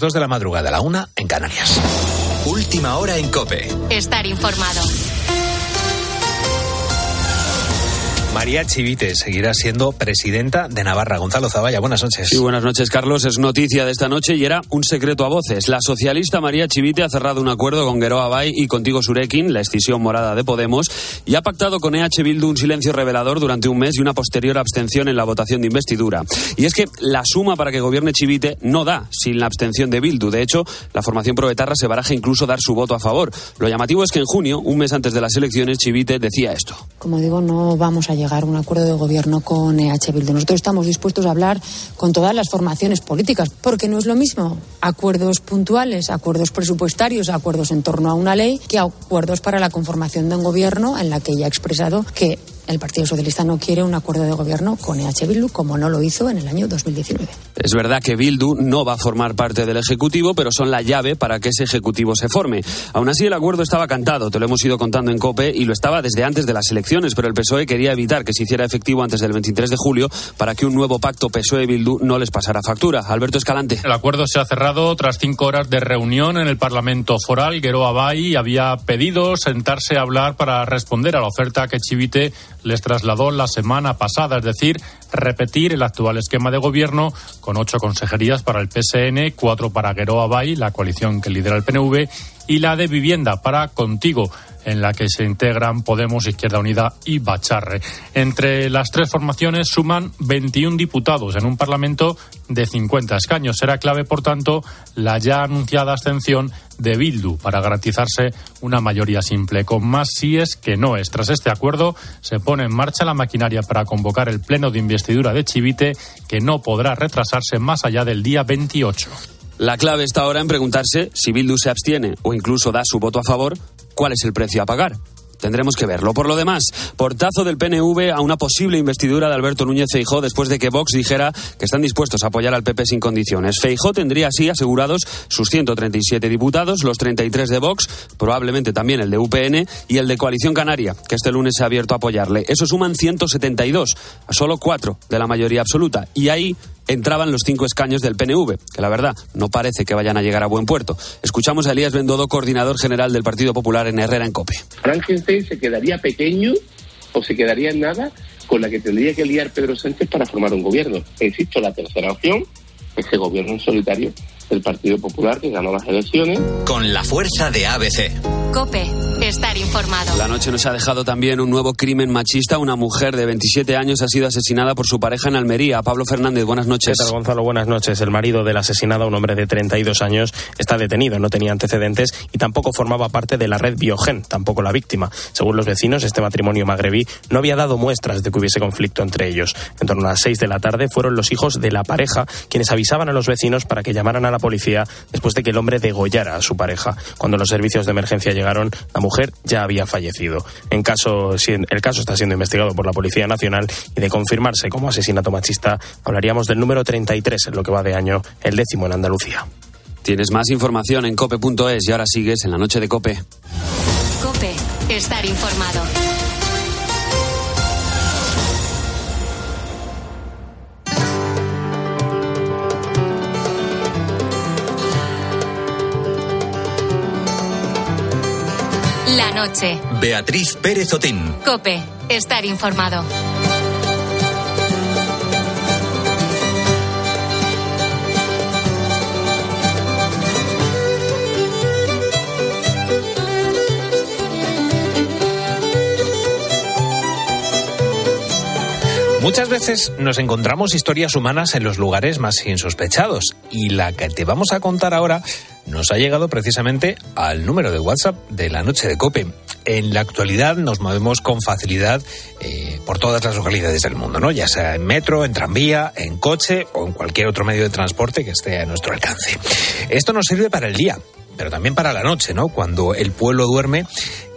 2 de la madrugada, la una en Canarias. Última hora en Cope. Estar informado. María Chivite seguirá siendo presidenta de Navarra. Gonzalo Zavalla, buenas noches. Sí, buenas noches, Carlos. Es noticia de esta noche y era un secreto a voces. La socialista María Chivite ha cerrado un acuerdo con Gueroa Bay y contigo Surekin, la escisión morada de Podemos, y ha pactado con EH Bildu un silencio revelador durante un mes y una posterior abstención en la votación de investidura. Y es que la suma para que gobierne Chivite no da sin la abstención de Bildu. De hecho, la formación proetarra se baraja incluso dar su voto a favor. Lo llamativo es que en junio, un mes antes de las elecciones, Chivite decía esto. Como digo, no vamos a llegar a un acuerdo de gobierno con EH Bildu. Nosotros estamos dispuestos a hablar con todas las formaciones políticas, porque no es lo mismo acuerdos puntuales, acuerdos presupuestarios, acuerdos en torno a una ley, que acuerdos para la conformación de un gobierno en la que ya ha expresado que el Partido Socialista no quiere un acuerdo de gobierno con EH Bildu, como no lo hizo en el año 2019. Es verdad que Bildu no va a formar parte del Ejecutivo, pero son la llave para que ese Ejecutivo se forme. Aún así, el acuerdo estaba cantado, te lo hemos ido contando en COPE, y lo estaba desde antes de las elecciones, pero el PSOE quería evitar que se hiciera efectivo antes del 23 de julio para que un nuevo pacto PSOE-Bildu no les pasara factura. Alberto Escalante. El acuerdo se ha cerrado tras cinco horas de reunión en el Parlamento Foral. Guero Abay había pedido sentarse a hablar para responder a la oferta que Chivite les trasladó la semana pasada, es decir, repetir el actual esquema de gobierno con ocho consejerías para el PSN, cuatro para Gueroa Bay, la coalición que lidera el PNV, y la de vivienda para Contigo, en la que se integran Podemos, Izquierda Unida y Bacharre. Entre las tres formaciones suman 21 diputados en un Parlamento de 50 escaños. Será clave, por tanto, la ya anunciada abstención de Bildu para garantizarse una mayoría simple, con más síes que no es. Tras este acuerdo, se pone en marcha la maquinaria para convocar el pleno de investidura de Chivite, que no podrá retrasarse más allá del día 28. La clave está ahora en preguntarse si Bildu se abstiene o incluso da su voto a favor, ¿cuál es el precio a pagar? Tendremos que verlo. Por lo demás, portazo del PNV a una posible investidura de Alberto Núñez Feijó después de que Vox dijera que están dispuestos a apoyar al PP sin condiciones. Feijó tendría así asegurados sus 137 diputados, los 33 de Vox, probablemente también el de UPN y el de Coalición Canaria, que este lunes se ha abierto a apoyarle. Eso suman 172, a solo cuatro de la mayoría absoluta. Y ahí entraban los cinco escaños del PNV, que la verdad no parece que vayan a llegar a buen puerto. Escuchamos a Elías Bendodo, coordinador general del Partido Popular en Herrera en Cope. Frankenstein se quedaría pequeño o se quedaría en nada con la que tendría que liar Pedro Sánchez para formar un gobierno. Insisto, la tercera opción, ese gobierno en solitario del Partido Popular que ganó las elecciones. Con la fuerza de ABC. Cope, estar informado. La noche nos ha dejado también un nuevo crimen machista. Una mujer de 27 años ha sido asesinada por su pareja en Almería. Pablo Fernández, buenas noches. ¿Qué tal, Gonzalo? Buenas noches. El marido de la asesinada, un hombre de 32 años, está detenido. No tenía antecedentes y tampoco formaba parte de la red Biogen, tampoco la víctima. Según los vecinos, este matrimonio magrebí no había dado muestras de que hubiese conflicto entre ellos. En torno a las 6 de la tarde fueron los hijos de la pareja quienes avisaban a los vecinos para que llamaran a la policía después de que el hombre degollara a su pareja. Cuando los servicios de emergencia llegaron, la mujer ya había fallecido. En caso, el caso está siendo investigado por la Policía Nacional y de confirmarse como asesinato machista, hablaríamos del número 33 en lo que va de año, el décimo en Andalucía. Tienes más información en cope.es y ahora sigues en la noche de cope. Cope, estar informado. La noche. Beatriz Pérez Otín. Cope, estar informado. Muchas veces nos encontramos historias humanas en los lugares más insospechados y la que te vamos a contar ahora nos ha llegado precisamente al número de WhatsApp de la noche de Cope. En la actualidad nos movemos con facilidad eh, por todas las localidades del mundo, ¿no? Ya sea en metro, en tranvía, en coche o en cualquier otro medio de transporte que esté a nuestro alcance. Esto nos sirve para el día, pero también para la noche, ¿no? Cuando el pueblo duerme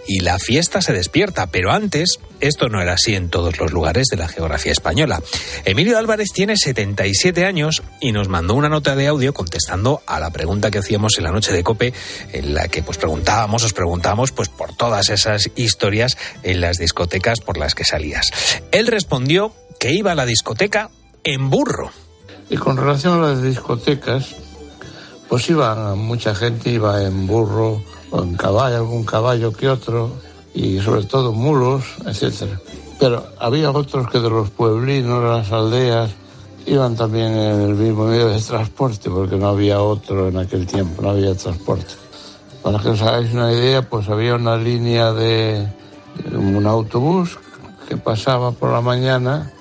y la fiesta se despierta, pero antes esto no era así en todos los lugares de la geografía española. Emilio Álvarez tiene 77 años y nos mandó una nota de audio contestando a la pregunta que hacíamos en la noche de Cope, en la que pues preguntábamos, os preguntábamos pues por todas esas historias en las discotecas por las que salías. Él respondió que iba a la discoteca en burro. Y con relación a las discotecas, pues iba mucha gente, iba en burro o en caballo, algún caballo que otro, y sobre todo mulos, etcétera. Pero había otros que de los pueblinos, las aldeas, iban también en el mismo medio de transporte, porque no había otro en aquel tiempo, no había transporte. Para que os hagáis una idea, pues había una línea de un autobús que pasaba por la mañana,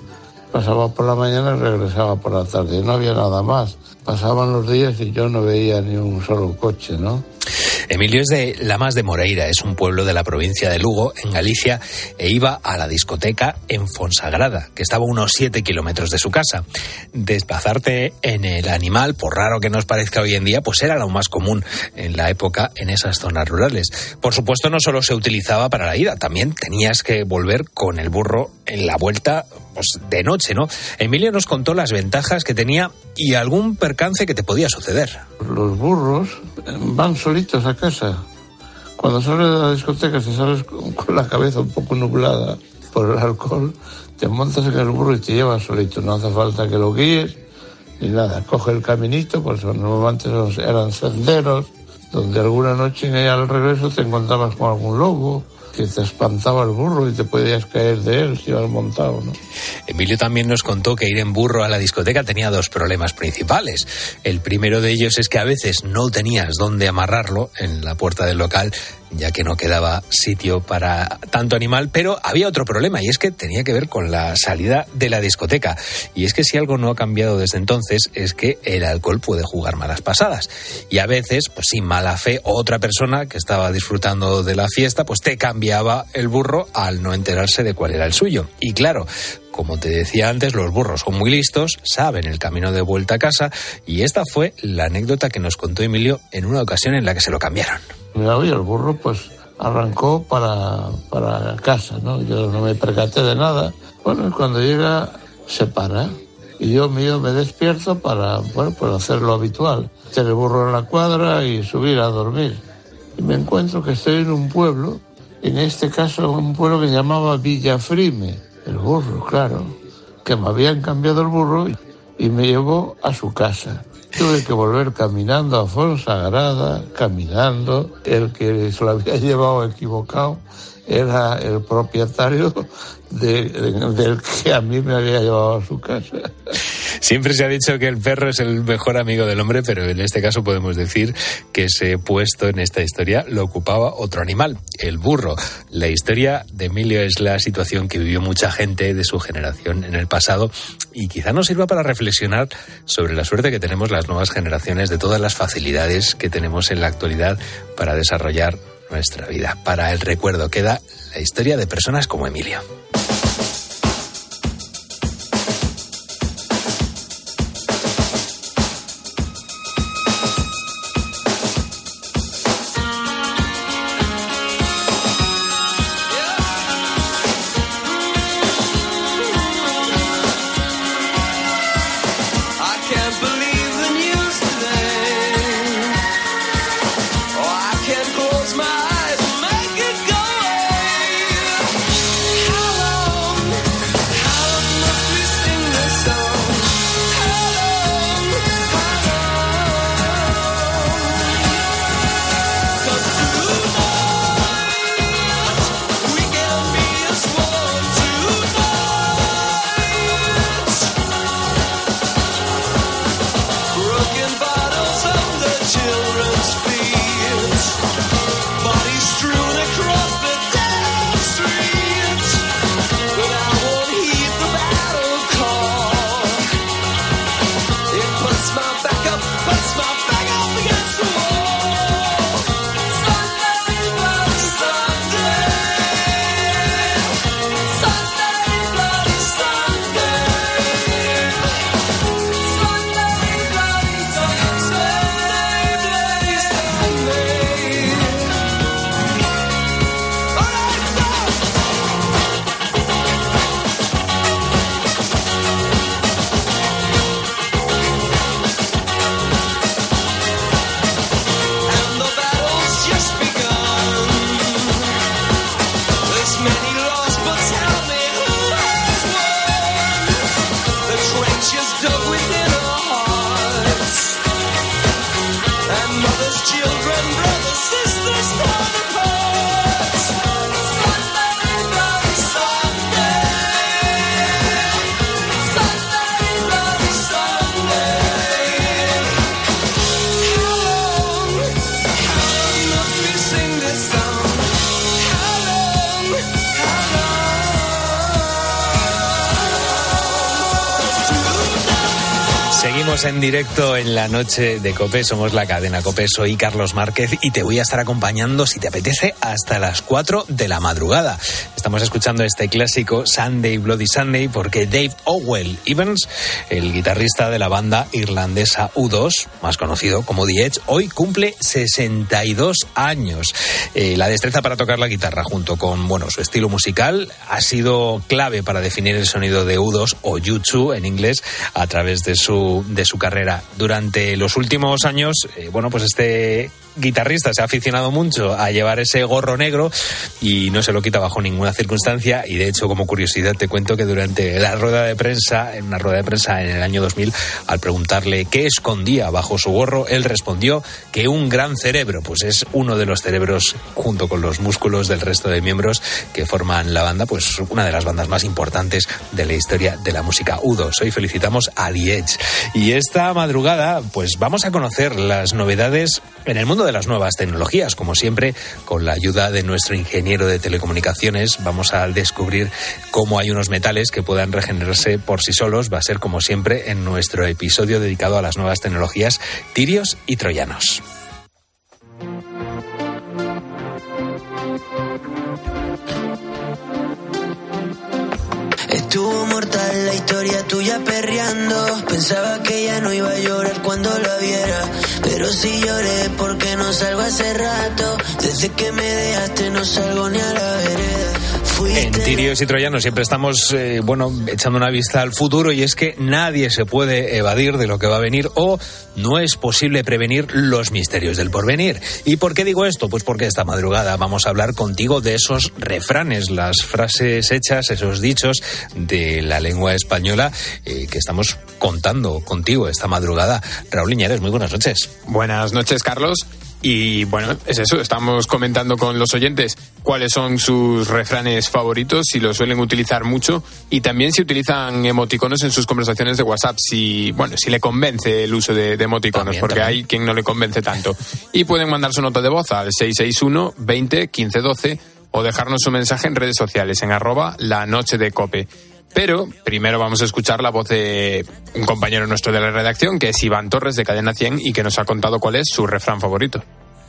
pasaba por la mañana y regresaba por la tarde. No había nada más. Pasaban los días y yo no veía ni un solo coche, ¿no? Emilio es de Lamas de Moreira, es un pueblo de la provincia de Lugo, en Galicia, e iba a la discoteca en Fonsagrada, que estaba a unos 7 kilómetros de su casa. Desplazarte en el animal, por raro que nos parezca hoy en día, pues era lo más común en la época en esas zonas rurales. Por supuesto, no solo se utilizaba para la ida, también tenías que volver con el burro en la vuelta pues, de noche, ¿no? Emilio nos contó las ventajas que tenía y algún percance que te podía suceder. Los burros van solitos a casa. Cuando sales de la discoteca, si sales con la cabeza un poco nublada por el alcohol, te montas en el burro y te llevas solito. No hace falta que lo guíes ni nada. Coge el caminito, pues normalmente eran senderos, donde alguna noche al regreso te encontrabas con algún lobo que te espantaba el burro y te podías caer de él si ibas montado, ¿no? Emilio también nos contó que ir en burro a la discoteca tenía dos problemas principales. El primero de ellos es que a veces no tenías dónde amarrarlo en la puerta del local ya que no quedaba sitio para tanto animal, pero había otro problema y es que tenía que ver con la salida de la discoteca. Y es que si algo no ha cambiado desde entonces es que el alcohol puede jugar malas pasadas. Y a veces, pues sin mala fe, otra persona que estaba disfrutando de la fiesta, pues te cambiaba el burro al no enterarse de cuál era el suyo. Y claro, como te decía antes, los burros son muy listos, saben el camino de vuelta a casa y esta fue la anécdota que nos contó Emilio en una ocasión en la que se lo cambiaron. Mira, el burro pues arrancó para, para casa, ¿no? Yo no me percaté de nada. Bueno, cuando llega se para y yo mío me despierto para, bueno, pues hacer lo habitual. Tener el burro en la cuadra y subir a dormir. Y me encuentro que estoy en un pueblo, en este caso un pueblo que se llamaba Villafrime el burro, claro, que me habían cambiado el burro y me llevó a su casa. Tuve que volver caminando a Fonsagrada, caminando. El que se lo había llevado equivocado era el propietario del que a mí me había llevado a su casa. Siempre se ha dicho que el perro es el mejor amigo del hombre, pero en este caso podemos decir que ese puesto en esta historia lo ocupaba otro animal, el burro. La historia de Emilio es la situación que vivió mucha gente de su generación en el pasado y quizá nos sirva para reflexionar sobre la suerte que tenemos las nuevas generaciones de todas las facilidades que tenemos en la actualidad para desarrollar nuestra vida. Para el recuerdo queda la historia de personas como Emilio. Directo en la noche de Cope, somos la cadena Cope, soy Carlos Márquez y te voy a estar acompañando, si te apetece, hasta las 4 de la madrugada. Estamos escuchando este clásico Sunday Bloody Sunday porque Dave Owell Evans, el guitarrista de la banda irlandesa U2, más conocido como The Edge, hoy cumple 62 años. Eh, la destreza para tocar la guitarra junto con bueno, su estilo musical ha sido clave para definir el sonido de U2 o U2 en inglés a través de su de su carrera. Durante los últimos años, eh, bueno, pues este guitarrista se ha aficionado mucho a llevar ese gorro negro y no se lo quita bajo ninguna circunstancia y de hecho como curiosidad te cuento que durante la rueda de prensa, en una rueda de prensa en el año 2000, al preguntarle qué escondía bajo su gorro, él respondió que un gran cerebro, pues es uno de los cerebros junto con los músculos del resto de miembros que forman la banda, pues una de las bandas más importantes de la historia de la música U2. Hoy felicitamos a The Edge. Y esta madrugada, pues vamos a conocer las novedades en el mundo de las nuevas tecnologías. Como siempre, con la ayuda de nuestro ingeniero de telecomunicaciones, vamos a descubrir cómo hay unos metales que puedan regenerarse por sí solos. Va a ser, como siempre, en nuestro episodio dedicado a las nuevas tecnologías, tirios y troyanos. Estuvo mortal la historia tuya perreando. Pensaba que ya no iba a llorar cuando la viera. Pero si lloré porque no salgo hace rato. Desde que me dejaste no salgo ni a la vereda. En Tirios y Troyanos siempre estamos, eh, bueno, echando una vista al futuro y es que nadie se puede evadir de lo que va a venir o no es posible prevenir los misterios del porvenir. ¿Y por qué digo esto? Pues porque esta madrugada vamos a hablar contigo de esos refranes, las frases hechas, esos dichos de la lengua española eh, que estamos contando contigo esta madrugada. Raúl Iñárez, muy buenas noches. Buenas noches, Carlos. Y bueno, es eso, estamos comentando con los oyentes cuáles son sus refranes favoritos, si los suelen utilizar mucho y también si utilizan emoticonos en sus conversaciones de WhatsApp, si, bueno, si le convence el uso de, emoticonos, porque hay quien no le convence tanto. Y pueden mandar su nota de voz al 661 20 15 12 o dejarnos su mensaje en redes sociales en arroba la noche de cope. Pero primero vamos a escuchar la voz de un compañero nuestro de la redacción, que es Iván Torres de Cadena 100 y que nos ha contado cuál es su refrán favorito.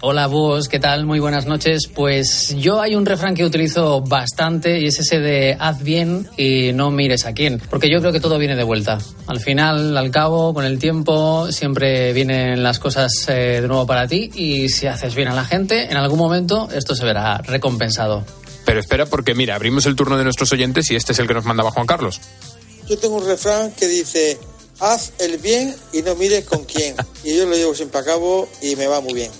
Hola vos, ¿qué tal? Muy buenas noches. Pues yo hay un refrán que utilizo bastante y es ese de haz bien y no mires a quién, porque yo creo que todo viene de vuelta. Al final, al cabo, con el tiempo, siempre vienen las cosas eh, de nuevo para ti y si haces bien a la gente, en algún momento esto se verá recompensado. Pero espera, porque mira, abrimos el turno de nuestros oyentes y este es el que nos mandaba Juan Carlos. Yo tengo un refrán que dice, haz el bien y no mires con quién. Y yo lo llevo siempre a cabo y me va muy bien.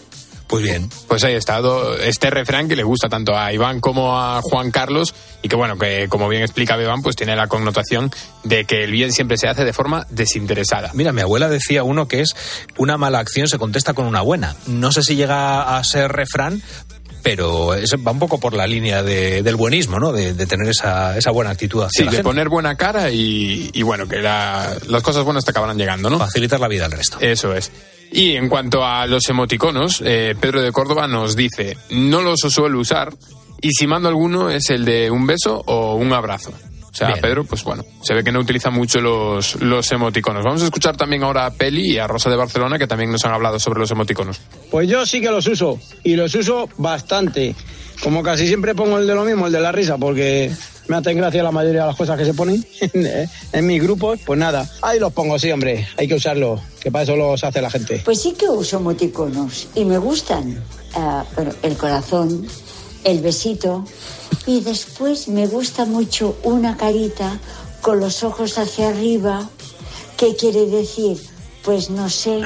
Pues bien. Pues ahí está este refrán que le gusta tanto a Iván como a Juan Carlos y que bueno, que como bien explica Iván, pues tiene la connotación de que el bien siempre se hace de forma desinteresada. Mira, mi abuela decía uno que es una mala acción se contesta con una buena. No sé si llega a ser refrán, pero va un poco por la línea del buenismo, ¿no? De, tener esa, esa, buena actitud hacia Sí, de poner buena cara y, bueno, que las cosas buenas te acabarán llegando, ¿no? Facilitar la vida al resto. Eso es. Y en cuanto a los emoticonos, eh, Pedro de Córdoba nos dice, no los suelo usar y si mando alguno es el de un beso o un abrazo. O sea, Pedro, pues bueno, se ve que no utiliza mucho los, los emoticonos. Vamos a escuchar también ahora a Peli y a Rosa de Barcelona, que también nos han hablado sobre los emoticonos. Pues yo sí que los uso, y los uso bastante. Como casi siempre pongo el de lo mismo, el de la risa, porque me hacen gracia la mayoría de las cosas que se ponen en, mis grupos, pues nada, ahí los pongo, sí, hombre, hay que usarlo, que para eso los hace la gente. Pues sí que uso emoticonos y me gustan. Ah, bueno, el corazón, el besito, y después me gusta mucho una carita con los ojos hacia arriba. ¿Qué quiere decir? Pues no sé.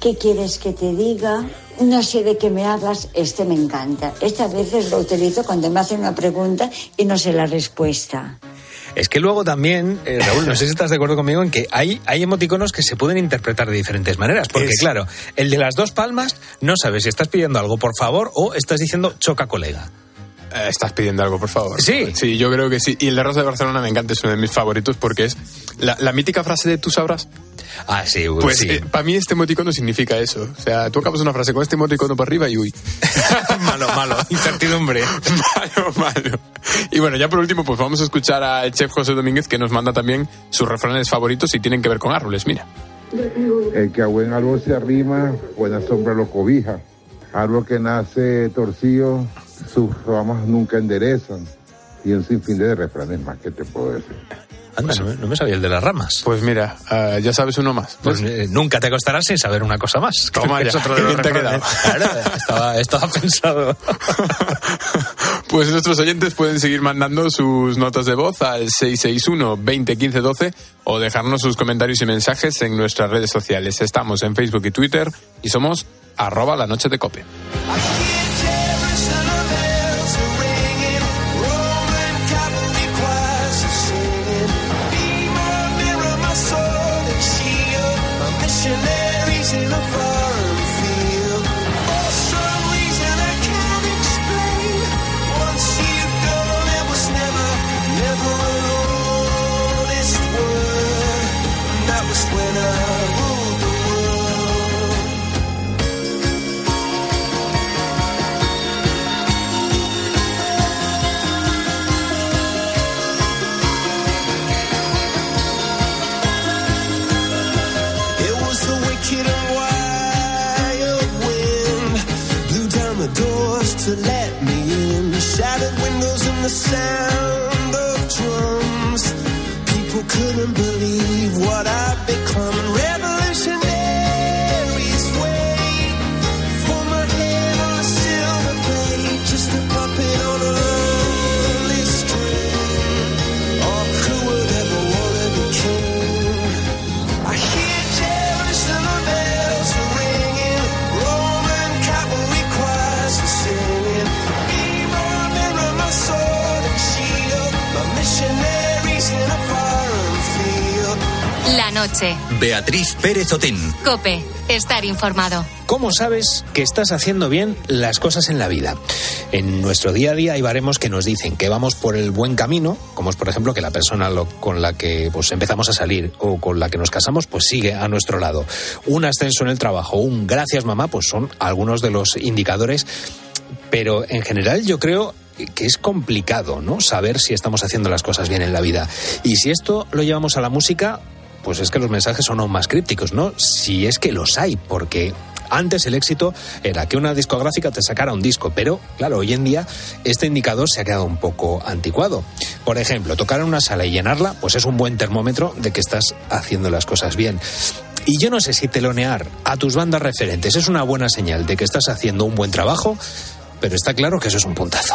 ¿Qué quieres que te diga? No sé de qué me hablas, este me encanta. Esta veces lo utilizo cuando me hacen una pregunta y no sé la respuesta. Es que luego también, eh, Raúl, no sé si estás de acuerdo conmigo en que hay, hay emoticonos que se pueden interpretar de diferentes maneras. Porque, Es- claro, el de las dos palmas no sabes si estás pidiendo algo por favor o estás diciendo choca colega. Eh, Estás pidiendo algo, por favor. Sí. Sí, yo creo que sí. Y el de Rosa de Barcelona me encanta, es uno de mis favoritos porque es la, la mítica frase de tú sabrás. Ah, sí, Pues sí. para mí este emoticono significa eso. O sea, tú acabas una frase con este emoticono para arriba y uy. malo, malo. Incertidumbre. malo, malo. Y bueno, ya por último, pues vamos a escuchar al chef José Domínguez que nos manda también sus refranes favoritos y tienen que ver con árboles. Mira. El que a buen árbol se arrima, buena sombra lo cobija. Árbol que nace torcido, sus ramas nunca enderezan. Y un sinfín de refranes más que te puedo decir. Anda, no, me- no me sabía el de las ramas. Pues mira, ah, ya sabes uno más. Pues eh, nunca te acostarás sin saber una cosa más. Toma Es ya, otro de los te ha refranes. Claro, estaba, estaba pensado. Pues nuestros oyentes pueden seguir mandando sus notas de voz al 661 20 15 12 o dejarnos sus comentarios y mensajes en nuestras redes sociales. Estamos en Facebook y Twitter y somos arroba la noche de cope. Couldn't believe what I'd become. Noche. Beatriz Pérez Otín. Cope. Estar informado. ¿Cómo sabes que estás haciendo bien las cosas en la vida? En nuestro día a día hay baremos que nos dicen que vamos por el buen camino, como es por ejemplo que la persona lo- con la que pues, empezamos a salir o con la que nos casamos pues sigue a nuestro lado. Un ascenso en el trabajo, un gracias mamá, pues son algunos de los indicadores, pero en general yo creo que es complicado, ¿no? Saber si estamos haciendo las cosas bien en la vida. Y si esto lo llevamos a la música, pues es que los mensajes son aún más crípticos, ¿no? Si es que los hay, porque antes el éxito era que una discográfica te sacara un disco, pero claro, hoy en día este indicador se ha quedado un poco anticuado. Por ejemplo, tocar en una sala y llenarla, pues es un buen termómetro de que estás haciendo las cosas bien. Y yo no sé si telonear a tus bandas referentes es una buena señal de que estás haciendo un buen trabajo, pero está claro que eso es un puntazo.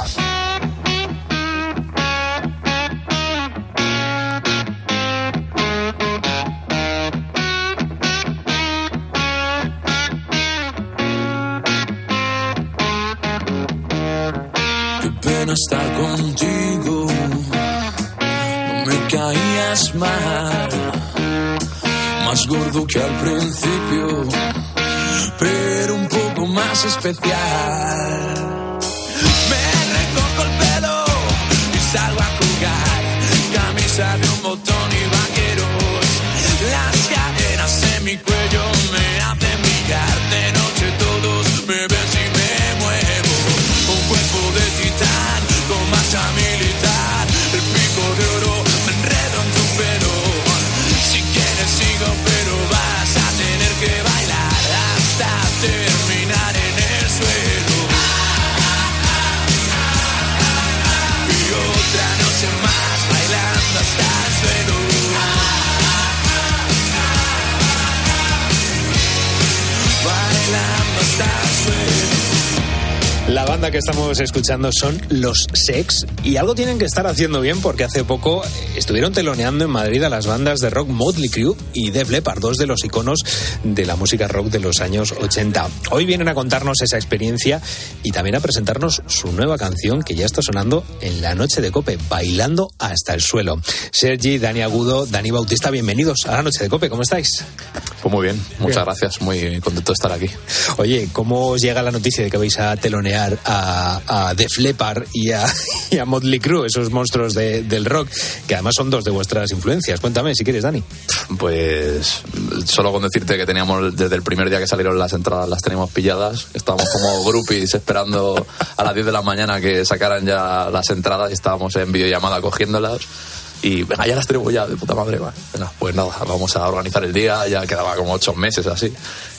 Estar contigo, no me caías mal, más gordo que al principio, pero un poco más especial. Que estamos escuchando son Los Sex y algo tienen que estar haciendo bien porque hace poco estuvieron teloneando en Madrid a las bandas de rock Motley Crue y Def Leppard, dos de los iconos de la música rock de los años 80. Hoy vienen a contarnos esa experiencia y también a presentarnos su nueva canción que ya está sonando en la noche de Cope, bailando hasta el suelo. Sergi, Dani Agudo, Dani Bautista, bienvenidos a la noche de Cope, ¿cómo estáis? Pues muy bien, muchas gracias, muy contento de estar aquí. Oye, ¿cómo os llega la noticia de que vais a telonear a, a Def Leppard y a, y a Motley Crue, esos monstruos de- del rock, que además son dos de vuestras influencias? Cuéntame, si quieres, Dani. Pues solo con decirte que teníamos desde el primer día que salieron las entradas las teníamos pilladas, estábamos como groupies esperando a las 10 de la mañana que sacaran ya las entradas y estábamos en videollamada cogiéndolas. Y venga, ya las tenemos ya, de puta madre. va. Venga, pues nada, vamos a organizar el día, ya quedaba como ocho meses así.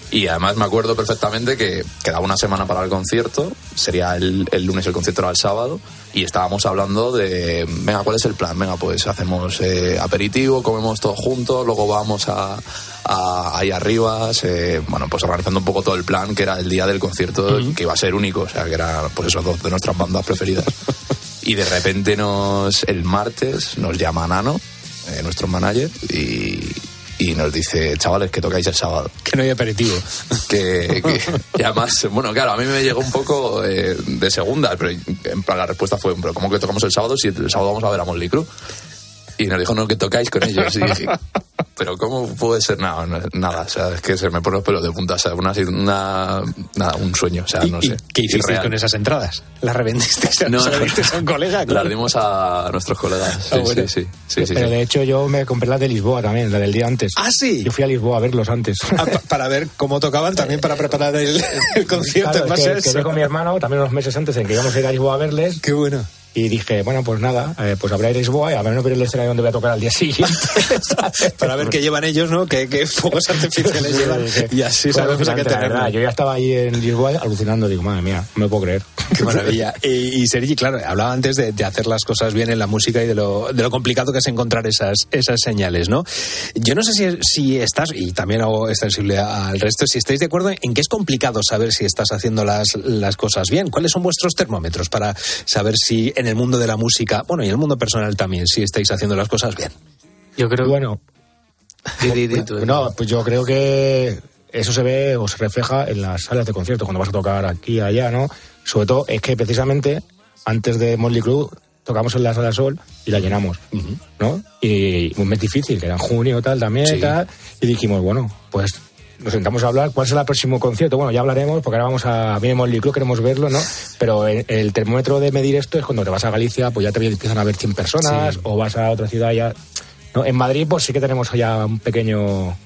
Y además me acuerdo perfectamente que quedaba una semana para el concierto, sería el, el lunes el concierto era el sábado, y estábamos hablando de, venga, ¿cuál es el plan? Venga, pues hacemos eh, aperitivo, comemos todos juntos, luego vamos a, a- ahí arriba, se- bueno, pues organizando un poco todo el plan, que era el día del concierto, que iba a ser único, o sea, que era pues eso, dos de nuestras bandas preferidas. y de repente nos, el martes nos llama Nano, eh, nuestro manager, y, y nos dice, chavales, que tocáis el sábado. Que no hay aperitivo. Que, que- y además, bueno, claro, a mí me llegó un poco eh, de segunda, pero en plan la respuesta fue, pero ¿cómo que tocamos el sábado si el sábado vamos a ver a Motley Crue? Y nos dijo, no, que tocáis con ellos. Y dije, pero ¿cómo puede ser? No, no, nada, o sea, es que se me ponen los pelos de punta, o sea, una, una- nada, un sueño, o sea, no ¿Y sé. qué hicisteis con esas entradas? ¿Las revendisteis? No, ¿Se las disteis a un colega? Las dimos a nuestros colegas. Sí, Ah, bueno. sí, sí, sí, sí, Pero sí. de hecho yo me compré la de Lisboa también, la del día antes. Ah, sí. Yo fui a Lisboa a verlos antes. Ah, pa- para ver cómo tocaban, también para preparar el, el concierto Claro, en base a que eso. quedé con mi hermano también unos meses antes en que íbamos a ir a Lisboa a verles. Qué bueno. Y dije, bueno, pues nada, eh, pues habrá ir a Lisboa y a ver no ver el escenario donde voy a tocar al día siguiente. Para ver qué llevan ellos, ¿no? ¿Qué, qué fuegos artificiales llevan? sí. Y así Fue sabemos a qué verdad. Yo ya estaba ahí en Lisboa alucinando, digo, madre mía, no me puedo creer. Qué maravilla. Y, y Sergi, claro, hablaba antes de, de hacer las cosas bien en la música y de lo, de lo complicado que es encontrar esas, esas señales, ¿no? Yo no sé si, si estás, y también hago extensible al resto, si estáis de acuerdo en que es complicado saber si estás haciendo las, las cosas bien. ¿Cuáles son vuestros termómetros para saber si en el mundo de la música, bueno, y en el mundo personal también, si estáis haciendo las cosas bien? Yo creo. Bueno. No, pues yo creo que eso se ve o se refleja en las salas de conciertos cuando vas a tocar aquí y allá, ¿no? Sobre todo es que precisamente antes de Motley Crue tocamos en la sala Sol y la llenamos, ¿no? Y un mes difícil, que era en junio tal también Sí. tal, y dijimos, bueno, pues nos sentamos a hablar, ¿cuál será el próximo concierto? Bueno, ya hablaremos, porque ahora vamos a, Motley Crue, queremos verlo, ¿no? Pero el, el termómetro de medir esto es cuando te vas a Galicia, pues ya te empiezan a ver 100 personas, Sí. o vas a otra ciudad ya... ¿no? En Madrid, pues sí que tenemos ya un pequeño, un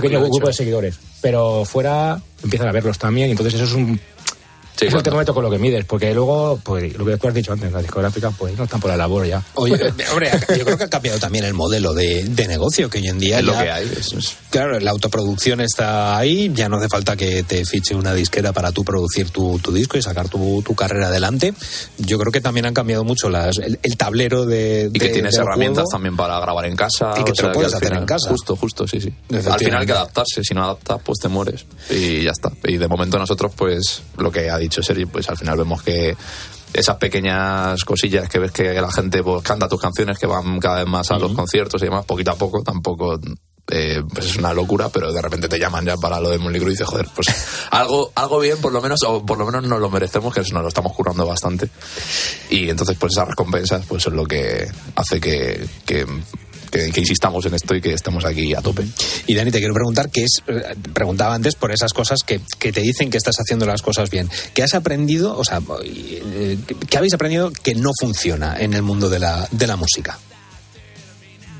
pequeño grupo de seguidores, pero fuera empiezan a verlos también, y entonces eso es un... Sí, es el cuando- termómetro con lo que mides, porque luego, pues lo que tú has dicho antes, las discográficas, pues no están por la labor ya. Oye, eh, hombre, yo creo que ha cambiado también el modelo de, de negocio, que hoy en día Es lo ya- que hay. es- es- Claro, la autoproducción está ahí, ya no hace falta que te fiche una disquera para tú producir tu, tu disco y sacar tu, tu carrera adelante. Yo creo que también han cambiado mucho las, el, el tablero de... Y que de- tienes herramientas juego. también para grabar en casa. Y que te lo puedes hacer final- en casa. Justo, justo, sí, sí. Al final hay que adaptarse. Si no adaptas, pues te mueres. Y ya está. Y de momento nosotros, pues, lo que ha dicho Sergi, pues al final vemos que esas pequeñas cosillas que ves que la gente pues, canta tus canciones, que van cada vez más a los conciertos y demás, poquito a poco, tampoco eh, pues es una locura, pero de repente te llaman ya para lo de Motley Crue y dices, joder, pues algo, algo bien, por lo menos, o por lo menos nos lo merecemos, que nos lo estamos currando bastante. Y entonces, pues esas recompensas, pues es lo que hace que, que, que- que insistamos en esto y que estemos aquí a tope. Y Dani, te quiero preguntar, que es, eh, preguntaba antes por esas cosas que, que te dicen que estás haciendo las cosas bien. ¿Qué has aprendido, o sea, eh, qué habéis aprendido que no funciona en el mundo de la, de la música?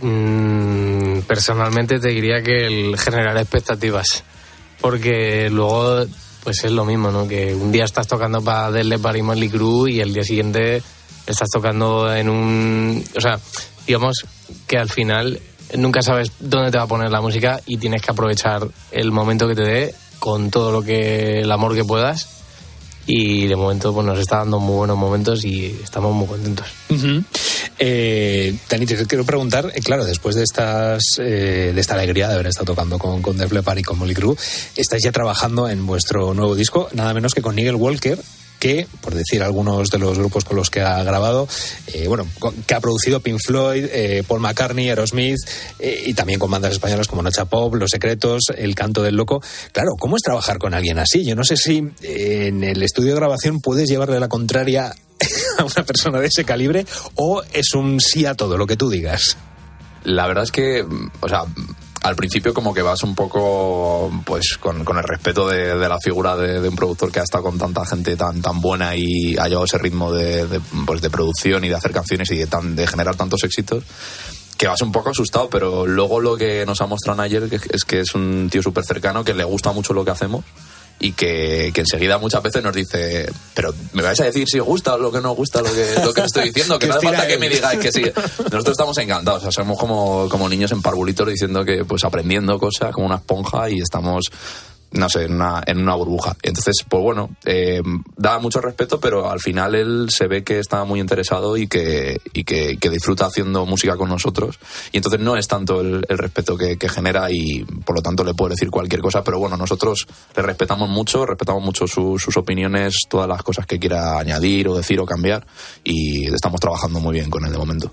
Mm, personalmente te diría que el generar expectativas. Porque luego, pues es lo mismo, ¿no? Que un día estás tocando para Def Leppard y Crue y el día siguiente estás tocando en un... O sea, digamos que al final nunca sabes dónde te va a poner la música y tienes que aprovechar el momento que te dé con todo lo que... el amor que puedas. Y de momento pues nos está dando muy buenos momentos y estamos muy contentos. Ujú. Eh, Dani, te quiero preguntar, eh, claro, después de estas eh, de esta alegría de haber estado tocando con, con Def Leppard y con Molly Crew, estáis ya trabajando en vuestro nuevo disco, nada menos que con Nigel Walker, que por decir algunos de los grupos con los que ha grabado, eh, bueno, que ha producido Pink Floyd, eh, Paul McCartney, Aerosmith eh, y también con bandas españolas como Nocha Pop, Los Secretos, El Canto del Loco. Claro, ¿cómo es trabajar con alguien así? Yo no sé si en el estudio de grabación puedes llevarle la contraria a una persona de ese calibre o es un sí a todo lo que tú digas. La verdad es que, o sea, al principio como que vas un poco pues con, el respeto de, la figura de, un productor que ha estado con tanta gente tan tan buena y ha llevado ese ritmo de, pues de producción y de hacer canciones y de, generar tantos éxitos que vas un poco asustado, pero luego lo que nos ha mostrado ayer es que es un tío súper cercano, que le gusta mucho lo que hacemos y que, enseguida muchas veces nos dice, pero me vais a decir si os gusta o lo que no gusta lo que, lo que estoy diciendo, que no hace falta que me digáis que sí. Nosotros estamos encantados, o somos como, como niños en parvulitos diciendo que pues aprendiendo cosas como una esponja y estamos no sé, en una, en una burbuja. Entonces, pues bueno, eh, da mucho respeto, pero al final él se ve que está muy interesado y que, y que, disfruta haciendo música con nosotros. Y entonces no es tanto el, respeto que, genera y por lo tanto le puedo decir cualquier cosa, pero bueno, nosotros le respetamos mucho, respetamos mucho sus opiniones, todas las cosas que quiera añadir o decir o cambiar y estamos trabajando muy bien con él de momento.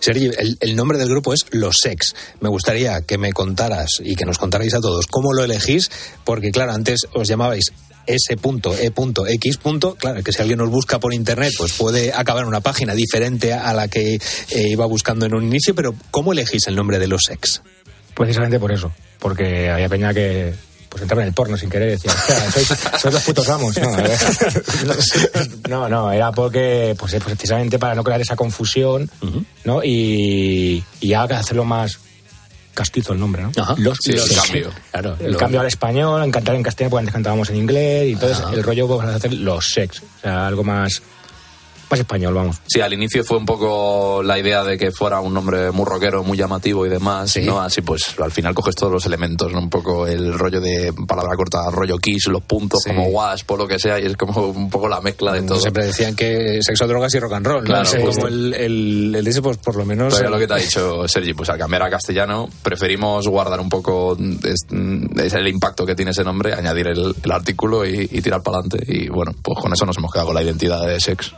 Sergio, el, el nombre del grupo es Los Sex. Me gustaría que me contaras y que nos contarais a todos cómo lo elegís porque claro, antes os llamabais s.e.x. Claro, que si alguien nos busca por internet, pues puede acabar en una página diferente a la que eh, iba buscando en un inicio, pero ¿cómo elegís el nombre de los ex? Precisamente por eso, porque había peña que pues entraba en el porno sin querer decía, sois, sois los putos amos. No, no, era porque, pues, pues, precisamente para no crear esa confusión, ¿no? Y, y ya hacerlo más castizo el nombre, ¿no? Los, sí, el cambio. Claro, el cambio al español, en cantar en castellano, porque antes cantábamos en inglés, y entonces el rollo vamos a hacer los sex, o sea, algo más más español, vamos. Sí, al inicio fue un poco la idea de que fuera un nombre muy rockero, muy llamativo y demás, ¿no? Así pues al final coges todos los elementos, ¿no? Un poco el rollo de palabra corta, rollo kiss, los puntos como wasp o lo que sea, y es como un poco la mezcla de todo. Siempre decían que sexo, drogas y rock and roll, Claro, como el, el, el, pues por lo menos... Pero lo que te ha dicho Sergi, pues al cambiar a castellano preferimos guardar un poco el impacto que tiene ese nombre, añadir el, artículo y, y tirar para adelante, y bueno, pues con eso nos hemos quedado con la identidad de sex.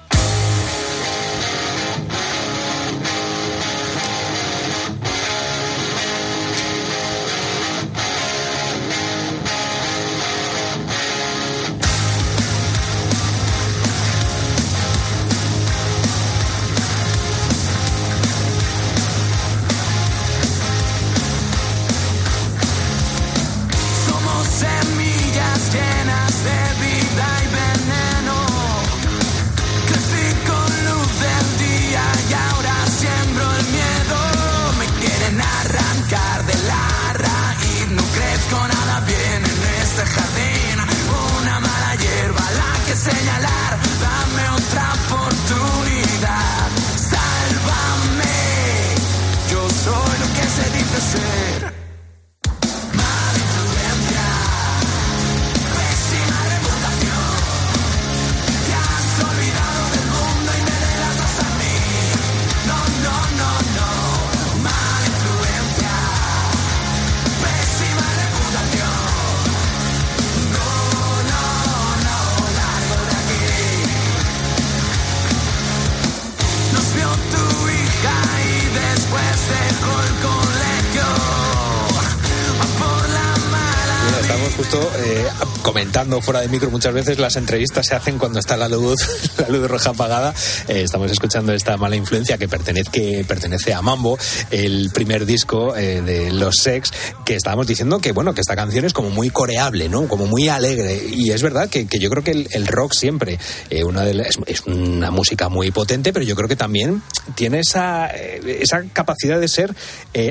Comentando fuera de micro muchas veces, las entrevistas se hacen cuando está la luz, la luz roja apagada. Eh, estamos escuchando esta mala influencia que pertenece, que pertenece a Mambo, el primer disco eh, de Los Sex, que estábamos diciendo que bueno, que esta canción es como muy coreable, ¿no? Como muy alegre. Y es verdad que, yo creo que el, rock siempre, eh, una de es, una música muy potente, pero yo creo que también tiene esa, esa capacidad de ser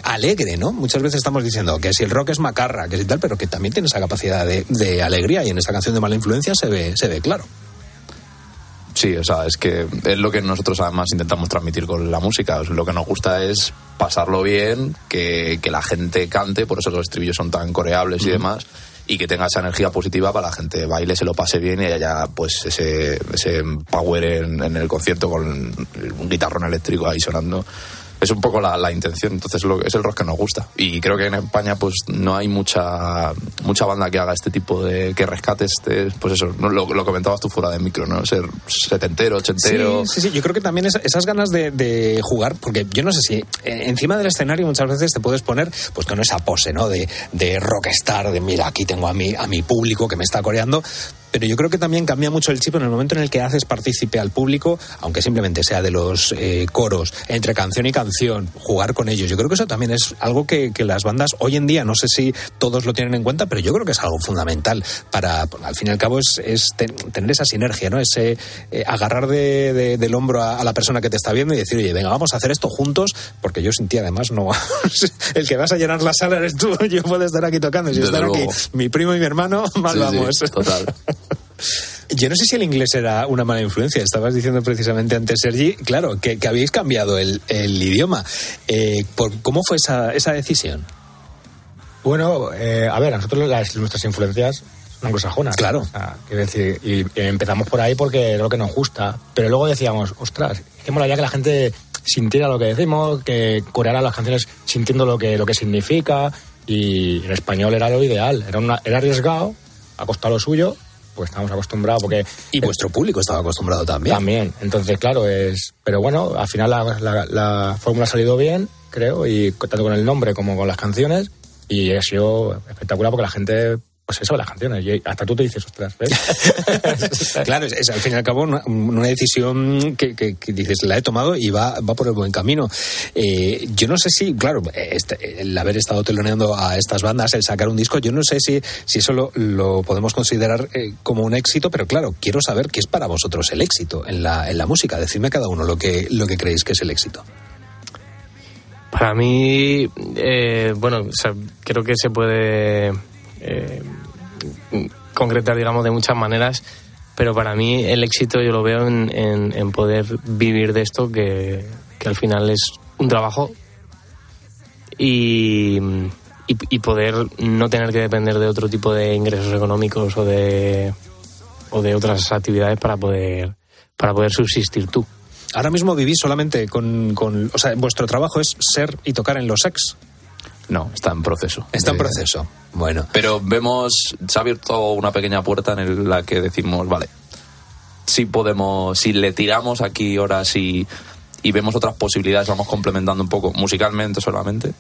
alegre, ¿no? Muchas veces estamos diciendo que si el rock es macarra, que si tal, pero que también tiene esa capacidad de, de alegría y en esta canción de Mala Influencia se ve, se ve claro. Sí, o sea, es que es lo que nosotros además intentamos transmitir con la música. Lo que nos gusta es pasarlo bien, que, la gente cante, por eso los estribillos son tan coreables y demás, y que tenga esa energía positiva para la gente baile, se lo pase bien y haya pues ese, ese power en, en el concierto con un guitarrón eléctrico ahí sonando es un poco la, la intención, entonces lo, es el rock que nos gusta. Y creo que en España pues no hay mucha mucha banda que haga este tipo de, que rescate este, pues eso, ¿no? lo, comentabas tú fuera de micro, ¿no? Ser setentero, ochentero. Sí, sí, sí, yo creo que también esa- esas ganas de, de jugar, porque yo no sé si eh, encima del escenario muchas veces te puedes poner pues con esa pose, ¿no? De, de rockstar, de mira, aquí tengo a mi, a mi público que me está coreando. Pero yo creo que también cambia mucho el chip en el momento en el que haces partícipe al público, aunque simplemente sea de los eh, coros, entre canción y canción, jugar con ellos. Yo creo que eso también es algo que, que las bandas hoy en día, no sé si todos lo tienen en cuenta, pero yo creo que es algo fundamental para, al fin y al cabo, es, es ten- tener esa sinergia, ¿no? Ese eh, agarrar de- de- del hombro a, a la persona que te está viendo y decir, oye, venga, vamos a hacer esto juntos, porque yo sin ti además no. el que vas a llenar la sala eres tú, yo puedo estar aquí tocando, si están aquí mi primo y mi hermano, mal Sí, sí, vamos. total. Yo no sé si el inglés era una mala influencia. Estabas diciendo precisamente antes, Sergi, claro, que, que habéis cambiado el, el idioma. Eh, por, ¿Cómo fue esa, esa decisión? Bueno, eh, a ver, a nosotros las, nuestras influencias son anglosajonas. Claro. O sea, quiero decir, y, y empezamos por ahí porque era lo que nos gusta. Pero luego decíamos, ostras, que molaría que la gente sintiera lo que decimos, que coreara las canciones sintiendo lo que, lo que significa. Y en español era lo ideal. Era, una, era arriesgado, ha costado lo suyo, pues estamos acostumbrados porque... Y vuestro público estaba acostumbrado también. También. Entonces, claro, es... Pero bueno, al final la, la- la fórmula ha salido bien, creo, y tanto con el nombre como con las canciones. Y ha sido espectacular porque la gente, pues eso, las canciones. Y hasta tú te dices, ostras, ¿ves? Claro, es, es, al fin y al cabo una, una decisión que, que- que dices, la he tomado y va, va por el buen camino. Eh, yo no sé si, claro, este- el haber estado teloneando a estas bandas, el sacar un disco, yo no sé si, si eso lo, lo podemos considerar eh, como un éxito, pero claro, quiero saber qué es para vosotros el éxito en la, en la música. Decidme cada uno lo que, lo que creéis que es el éxito. Para mí, eh, bueno, o sea, creo que se puede eh, concretar, digamos, de muchas maneras, pero para mí el éxito yo lo veo en, poder vivir de esto, que, al final es un trabajo, y poder no tener que depender de otro tipo de ingresos económicos o de, o de otras actividades para poder, para poder subsistir tú. Ahora mismo vivís solamente con, con- O sea, vuestro trabajo es ser y tocar en los ex. No, está en proceso. Está en proceso. Bueno. Pero vemos, se ha abierto una pequeña puerta en la que decimos, vale, si podemos, si le tiramos aquí horas y, y vemos otras posibilidades, vamos complementando un poco, musicalmente solamente,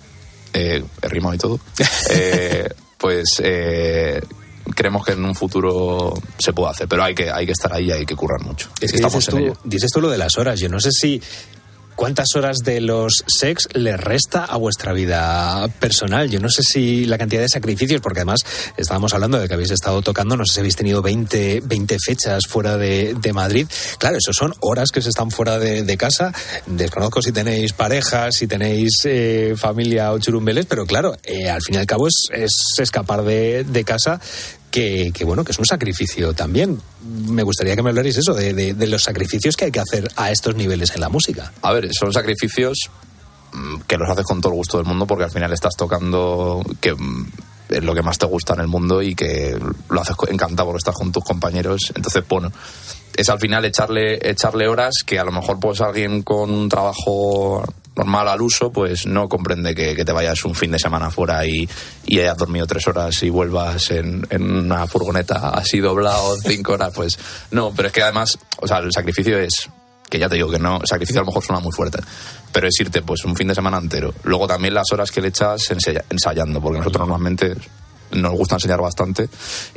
eh, rimado y todo, eh, pues eh, creemos que en un futuro se puede hacer, pero hay que, hay que estar ahí, hay que currar mucho. Es que dices tú, dices tú lo de las horas. Yo no sé si cuántas horas de los sex le resta a vuestra vida personal. Yo no sé si la cantidad de sacrificios, porque además estábamos hablando de que habéis estado tocando, no sé si habéis tenido 20, 20 fechas fuera de, Madrid. Claro, eso son horas que se están fuera de, de casa. Desconozco si tenéis parejas, si tenéis eh, familia o churumbeles, pero claro, eh, al fin y al cabo es, es escapar de casa que, bueno, que es un sacrificio también. Me gustaría que me hablarais eso, de, de- de los sacrificios que hay que hacer a estos niveles en la música. A ver, son sacrificios mm, que los haces con todo el gusto del mundo porque al final estás tocando que mm, es lo que más te gusta en el mundo y que lo haces encantado porque estás con tus compañeros. Entonces, bueno, es al final echarle, echarle horas que a lo mejor pues alguien con un trabajo normal al uso pues no comprende que, te vayas un fin de semana fuera y, y hayas dormido tres horas y vuelvas en, una furgoneta así doblado cinco horas pues no pero es que además o sea el sacrificio es que ya te digo que no, sacrificio a lo mejor suena muy fuerte, pero es irte pues un fin de semana entero. Luego también las horas que le echas ensaya- ensayando, porque nosotros normalmente nos gusta enseñar bastante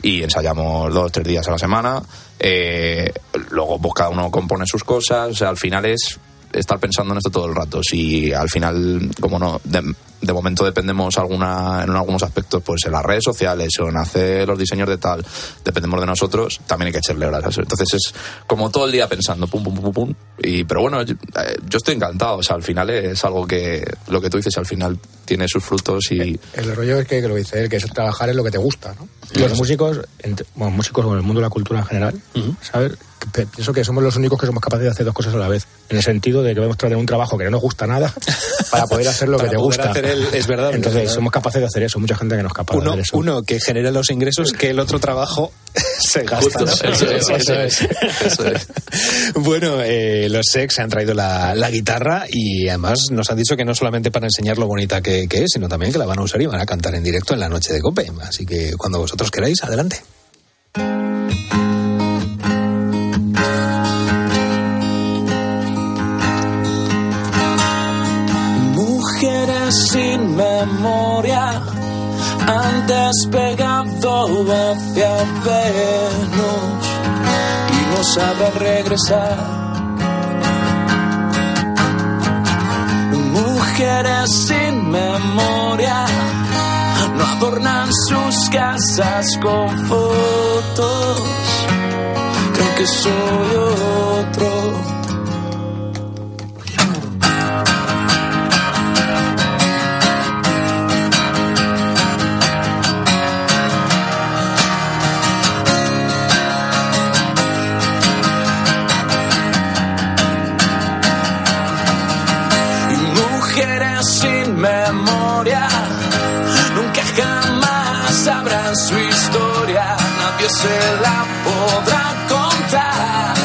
y ensayamos dos, tres días a la semana. eh, luego pues cada uno compone sus cosas, o sea, al final es estar pensando en esto todo el rato. Si al final, como no, de, de momento dependemos alguna, en algunos aspectos, pues en las redes sociales o en hacer los diseños de tal, dependemos de nosotros, también hay que echarle horas a eso. Entonces es como todo el día pensando, pum, pum, pum, pum, pum. Y, pero bueno, yo, eh, yo estoy encantado. O sea, al final es algo que, lo que tú dices, al final tiene sus frutos y... El rollo es que, que lo dice él, que es trabajar en lo que te gusta, ¿no? Y los músicos, entre- bueno, músicos o el mundo de la cultura en general, ¿sabes? Que pe- Pienso que somos los únicos que somos capaces de hacer dos cosas a la vez. En el sentido de que vamos a tener un trabajo que no nos gusta nada para poder hacer lo que te poder gusta. hacer el- es verdad, Entonces, es verdad. somos capaces de hacer eso. Mucha gente que no es capaz de Uno, hacer eso. uno que genera los ingresos que el otro trabajo se gasta. Eso es, eso es. Eso es. Bueno, eh, los Sex se han traído la, la guitarra y además nos han dicho que no solamente para enseñar lo bonita que, que es, sino también que la van a usar y van a cantar en directo en la noche de Cope. Así que cuando vosotros queráis, adelante. Memoria han despegado hacia Venus y no saben regresar. Mujeres sin memoria no adornan sus casas con fotos. Creen que soy otro. Nunca jamás sabrán su historia, nadie se la podrá contar.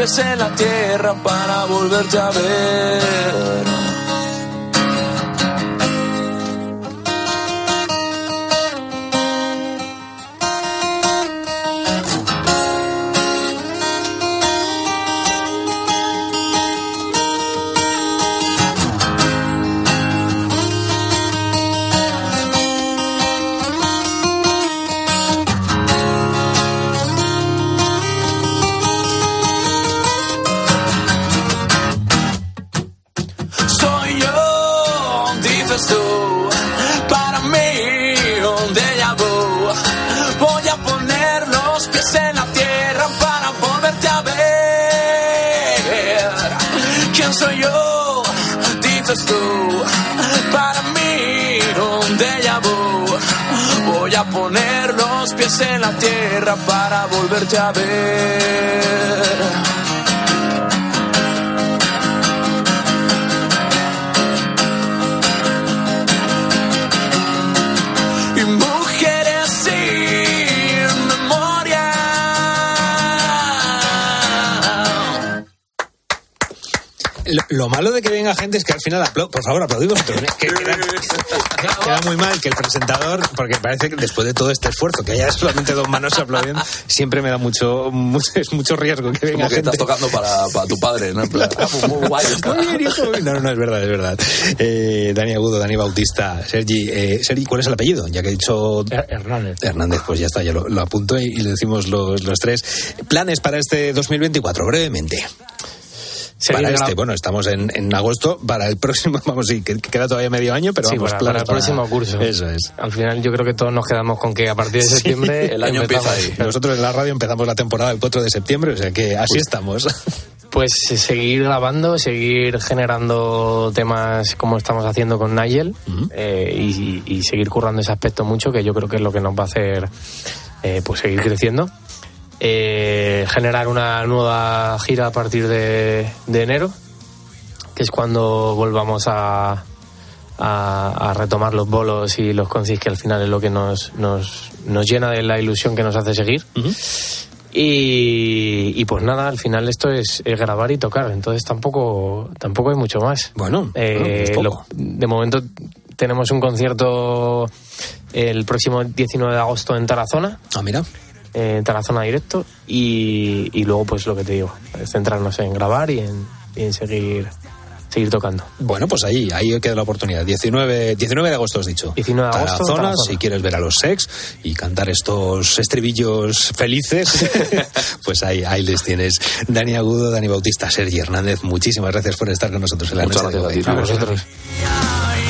Pies en la tierra para volverte a ver. Dices tú, para mí un déjà vu. Voy a poner los pies en la tierra para volverte a ver. ¿Quién soy yo? Dices tú, para mí un déjà vu. Voy a poner los pies en la tierra para volverte a ver. Lo, lo malo de que venga gente es que al final por favor aplaudimos otros, ¿eh? que queda, que- queda muy mal que el presentador porque parece que después de todo este esfuerzo que haya solamente dos manos aplaudiendo siempre me da mucho, mucho es mucho riesgo que venga Como que gente estás tocando para, para tu padre, ¿no? En plan, ah, pues muy guay. No, no, no, es verdad, es verdad. Eh, Dani Agudo, Dani Bautista, Sergi. Eh, Sergi, ¿cuál es el apellido? Ya que he dicho Hernández. Hernández, pues ya está, ya lo, lo apunto y, y le decimos los, los tres. Planes para este 2024, brevemente. Para la- este, bueno, estamos en, en agosto, para el próximo, vamos, sí, que, que queda todavía medio año, pero Sí, vamos, para, el próximo curso. Eso es. Al final yo creo que todos nos quedamos con que a partir de septiembre el año empezamos. empieza ahí. Nosotros en la radio empezamos la temporada el 4 de septiembre, o sea que así estamos. Pues seguir grabando, seguir generando temas como estamos haciendo con Nigel eh, y, y seguir currando ese aspecto mucho, que yo creo que es lo que nos va a hacer eh, pues seguir creciendo. Eh, generar una nueva gira a partir de, de enero, que es cuando volvamos a, a, a retomar los bolos y los concis, que al final es lo que nos, nos, nos llena de la ilusión que nos hace seguir. Y, y pues nada, al final esto es, es grabar y tocar, entonces tampoco, tampoco hay mucho más. Bueno, Eh, bueno, lo- de momento tenemos un concierto el próximo 19 de agosto en Tarazona. Ah, mira. En Tarazona directo. Y, y luego, pues lo que te digo, centrarnos en grabar y en, y en seguir, seguir tocando. Bueno, pues ahí, ahí queda la oportunidad. 19, 19 de agosto has dicho. 19 de agosto, Tarazona, Tarazona. si quieres ver a los sex y cantar estos estribillos felices, pues ahí, ahí les tienes. Dani Agudo, Dani Bautista, Sergi Hernández, muchísimas gracias por estar con nosotros en la Muchas noche de gracias hoy. a ti, tío. vosotros.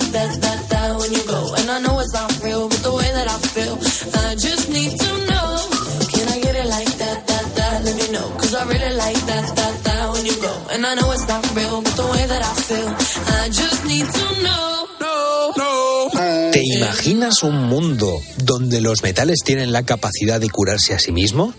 I know it's not real, but the way that I feel, I just need to know. No, no. ¿Te imaginas un mundo donde los metales tienen la capacidad de curarse a sí mismo?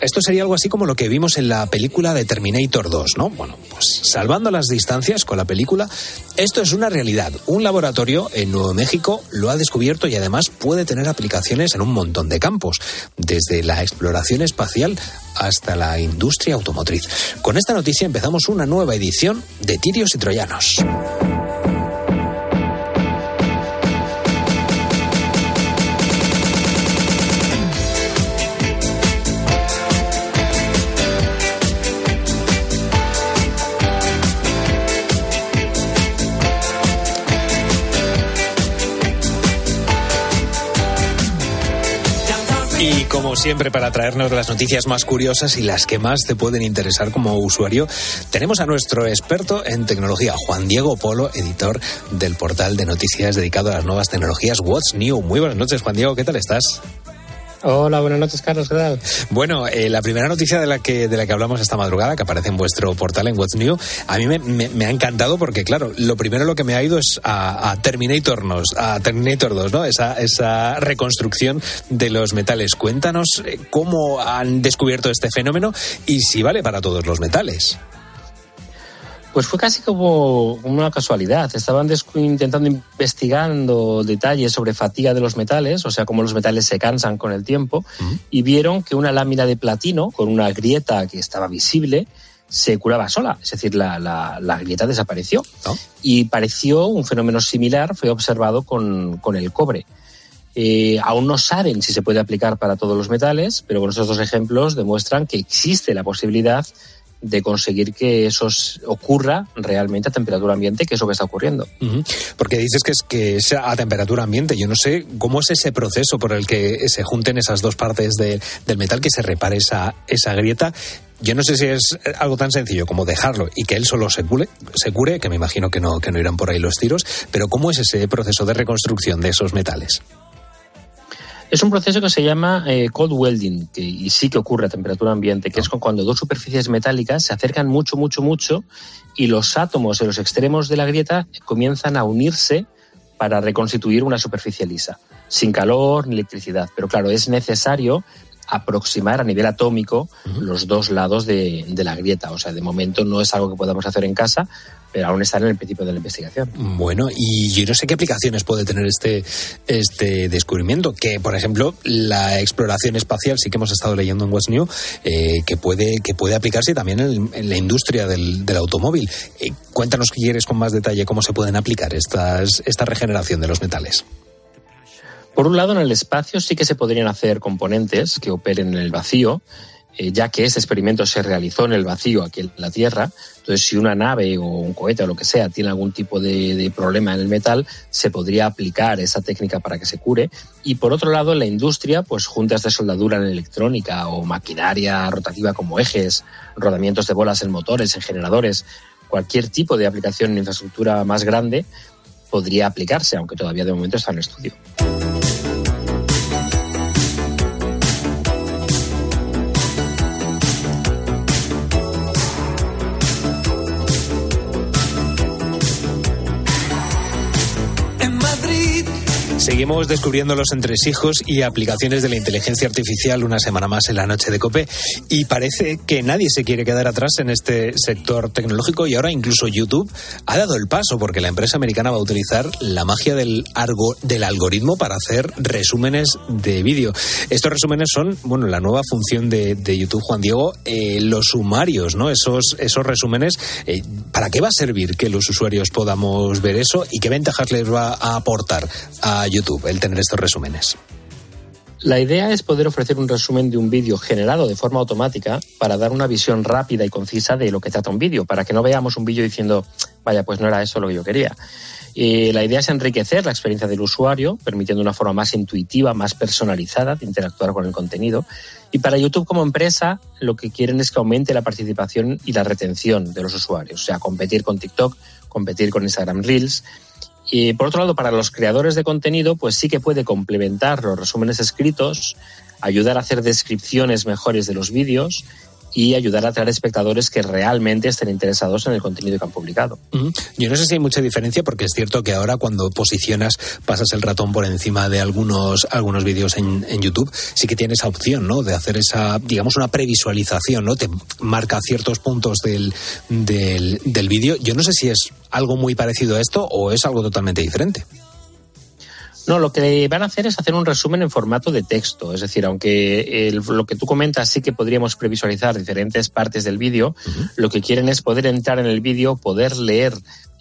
Esto sería algo así como lo que vimos en la película de Terminator 2, ¿no? Bueno, pues salvando las distancias con la película, esto es una realidad. Un laboratorio en Nuevo México lo ha descubierto y además puede tener aplicaciones en un montón de campos, desde la exploración espacial hasta la industria automotriz. Con esta noticia empezamos una nueva edición de Tirios y Troyanos. Como siempre, para traernos las noticias más curiosas y las que más te pueden interesar como usuario, tenemos a nuestro experto en tecnología, Juan Diego Polo, editor del portal de noticias dedicado a las nuevas tecnologías What's New. Muy buenas noches, Juan Diego, ¿qué tal estás? Hola, buenas noches, Carlos, ¿qué tal? Bueno, eh, la primera noticia de la que de la que hablamos esta madrugada, que aparece en vuestro portal en What's New, a mí me, ha encantado porque, claro, lo primero lo que me ha ido es a, a Terminator, nos, a Terminator 2, ¿no? Esa, esa reconstrucción de los metales. Cuéntanos eh, cómo han descubierto este fenómeno y si vale para todos los metales. Pues fue casi como una casualidad. Estaban intentando investigando detalles sobre fatiga de los metales, o sea, cómo los metales se cansan con el tiempo, y vieron que una lámina de platino con una grieta que estaba visible se curaba sola, es decir, la, la- la grieta desapareció. Y pareció un fenómeno similar, fue observado con, con el cobre. Eh, aún no saben si se puede aplicar para todos los metales, pero con estos dos ejemplos demuestran que existe la posibilidad de conseguir que eso ocurra realmente a temperatura ambiente, que es lo que está ocurriendo. Porque dices que es que es a temperatura ambiente. Yo no sé cómo es ese proceso por el que se junten esas dos partes de- del metal que se repare esa, esa grieta. Yo no sé si es algo tan sencillo como dejarlo y que él solo se cure, se cure, que me imagino que no, que no irán por ahí los tiros, pero ¿cómo es ese proceso de reconstrucción de esos metales? Es un proceso que se llama eh, cold welding, que, y sí que ocurre a temperatura ambiente, que es cuando dos superficies metálicas se acercan mucho, mucho, mucho y los átomos de los extremos de la grieta comienzan a unirse para reconstituir una superficie lisa, sin calor ni electricidad. Pero claro, es necesario aproximar a nivel atómico los dos lados de, de la grieta. O sea, de momento no es algo que podamos hacer en casa, pero aún está en el principio de la investigación. Bueno, y yo no sé qué aplicaciones puede tener este, este descubrimiento, que por ejemplo la exploración espacial, sí que hemos estado leyendo en West New, eh, que, puede, que puede aplicarse también en, en la industria del, del automóvil. Eh, cuéntanos, si quieres, con más detalle cómo se pueden aplicar estas, esta regeneración de los metales. Por un lado, en el espacio sí que se podrían hacer componentes que operen en el vacío, eh, ya que ese experimento se realizó en el vacío aquí en la Tierra. Entonces, si una nave o un cohete o lo que sea tiene algún tipo de, de, problema en el metal, se podría aplicar esa técnica para que se cure. Y por otro lado, en la industria, pues juntas de soldadura en electrónica o maquinaria rotativa como ejes, rodamientos de bolas en motores, en generadores, cualquier tipo de aplicación en infraestructura más grande podría aplicarse, aunque todavía de momento está en estudio. Seguimos descubriendo los entresijos y aplicaciones de la inteligencia artificial una semana más en la noche de COPE y parece que nadie se quiere quedar atrás en este sector tecnológico y ahora incluso YouTube ha dado el paso porque la empresa americana va a utilizar la magia del, argo, del algoritmo para hacer resúmenes de vídeo. Estos resúmenes son, bueno, la nueva función de, de YouTube, Juan Diego, eh, los sumarios, ¿no? Esos, esos resúmenes, eh, ¿para qué va a servir que los usuarios podamos ver eso y qué ventajas les va a aportar a YouTube? El tener estos resúmenes? La idea es poder ofrecer un resumen de un vídeo generado de forma automática para dar una visión rápida y concisa de lo que trata un vídeo, para que no veamos un vídeo diciendo, vaya, pues no era eso lo que yo quería. Y la idea es enriquecer la experiencia del usuario, permitiendo una forma más intuitiva, más personalizada de interactuar con el contenido. Y para YouTube como empresa, lo que quieren es que aumente la participación y la retención de los usuarios, o sea, competir con TikTok, competir con Instagram Reels y por otro lado, para los creadores de contenido, pues sí que puede complementar los resúmenes escritos, ayudar a hacer descripciones mejores de los vídeos y ayudar a atraer espectadores que realmente estén interesados en el contenido que han publicado. Yo no sé si hay mucha diferencia porque es cierto que ahora cuando posicionas, pasas el ratón por encima de algunos, algunos vídeos en, en, YouTube, sí que tienes esa opción, ¿no? De hacer esa, digamos, una previsualización, ¿no? Te marca ciertos puntos del, del, del vídeo. Yo no sé si es algo muy parecido a esto o es algo totalmente diferente. No, lo que van a hacer es hacer un resumen en formato de texto. Es decir, aunque el, lo que tú comentas sí que podríamos previsualizar diferentes partes del vídeo, uh -huh. lo que quieren es poder entrar en el vídeo, poder leer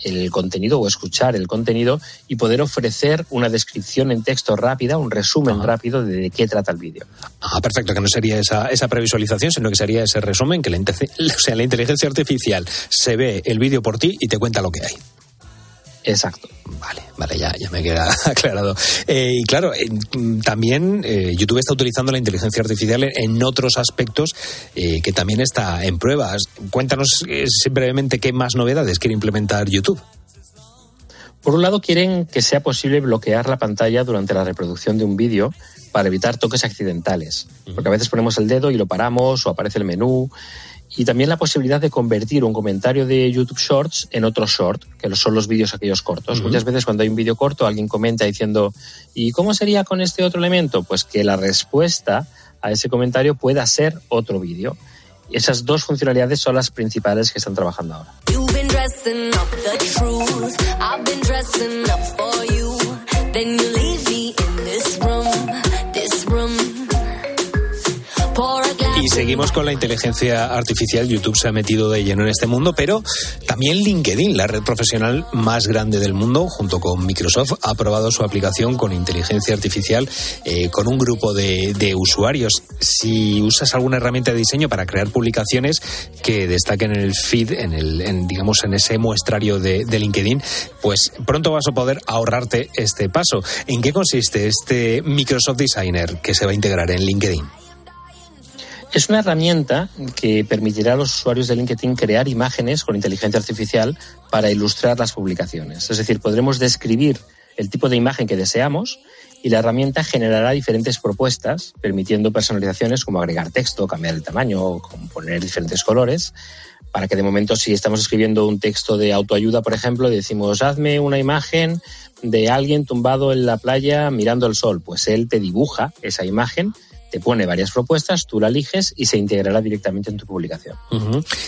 el contenido o escuchar el contenido y poder ofrecer una descripción en texto rápida, un resumen Ajá. rápido de, de qué trata el vídeo. Ah, perfecto, que no sería esa, esa previsualización, sino que sería ese resumen que la, o sea, la inteligencia artificial se ve el vídeo por ti y te cuenta lo que hay. Exacto. Vale, vale, ya, ya me queda aclarado. Eh, y claro, eh, también eh, YouTube está utilizando la inteligencia artificial en otros aspectos que también está en pruebas. Cuéntanos brevemente qué más novedades quiere implementar YouTube. Por un lado, quieren que sea posible bloquear la pantalla durante la reproducción de un vídeo para evitar toques accidentales. Porque a veces ponemos el dedo y lo paramos o aparece el menú y también la posibilidad de convertir un comentario de YouTube Shorts en otro short, que son los vídeos aquellos cortos. Uh -huh. Muchas veces cuando hay un vídeo corto alguien comenta diciendo ¿y cómo sería con este otro elemento? Pues que la respuesta a ese comentario pueda ser otro vídeo. Y esas dos funcionalidades son las principales que están trabajando ahora. Y seguimos con la inteligencia artificial. YouTube se ha metido de lleno en este mundo, pero también LinkedIn, la red profesional más grande del mundo, junto con Microsoft, ha aprobado su aplicación con inteligencia artificial eh, con un grupo de, usuarios. Si usas alguna herramienta de diseño para crear publicaciones que destaquen en el feed, en el, en, digamos, en ese muestrario de LinkedIn, pues pronto vas a poder ahorrarte este paso. ¿En qué consiste este Microsoft Designer que se va a integrar en LinkedIn? Es una herramienta que permitirá a los usuarios de LinkedIn crear imágenes con inteligencia artificial para ilustrar las publicaciones. Es decir, podremos describir el tipo de imagen que deseamos y y la herramienta generará diferentes propuestas, permitiendo personalizaciones como agregar texto, cambiar el tamaño o poner diferentes colores, para que de momento si estamos escribiendo un texto de autoayuda, por ejemplo, decimos, hazme una imagen de alguien tumbado en la playa mirando el sol, pues él te dibuja esa imagen te pone varias propuestas, tú la eliges y se integrará directamente en tu publicación.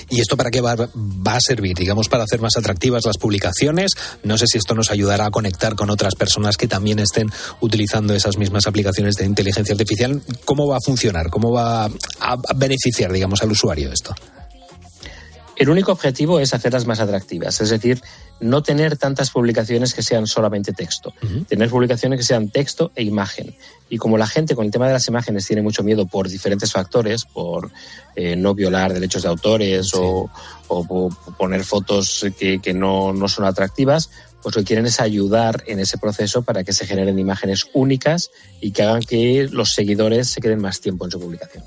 ¿Y esto para qué va, a servir? Digamos, para hacer más atractivas las publicaciones. No sé si esto nos ayudará a conectar con otras personas que también estén utilizando esas mismas aplicaciones de inteligencia artificial. ¿Cómo va a funcionar? ¿Cómo va a beneficiar, digamos, al usuario esto? El único objetivo es hacerlas más atractivas, es decir, no tener tantas publicaciones que sean solamente texto, tener publicaciones que sean texto e imagen. Y como la gente con el tema de las imágenes tiene mucho miedo por diferentes factores, por eh, no violar derechos de autores o, poner fotos que, no, no son atractivas, pues lo que quieren es ayudar en ese proceso para que se generen imágenes únicas y que hagan que los seguidores se queden más tiempo en su publicación.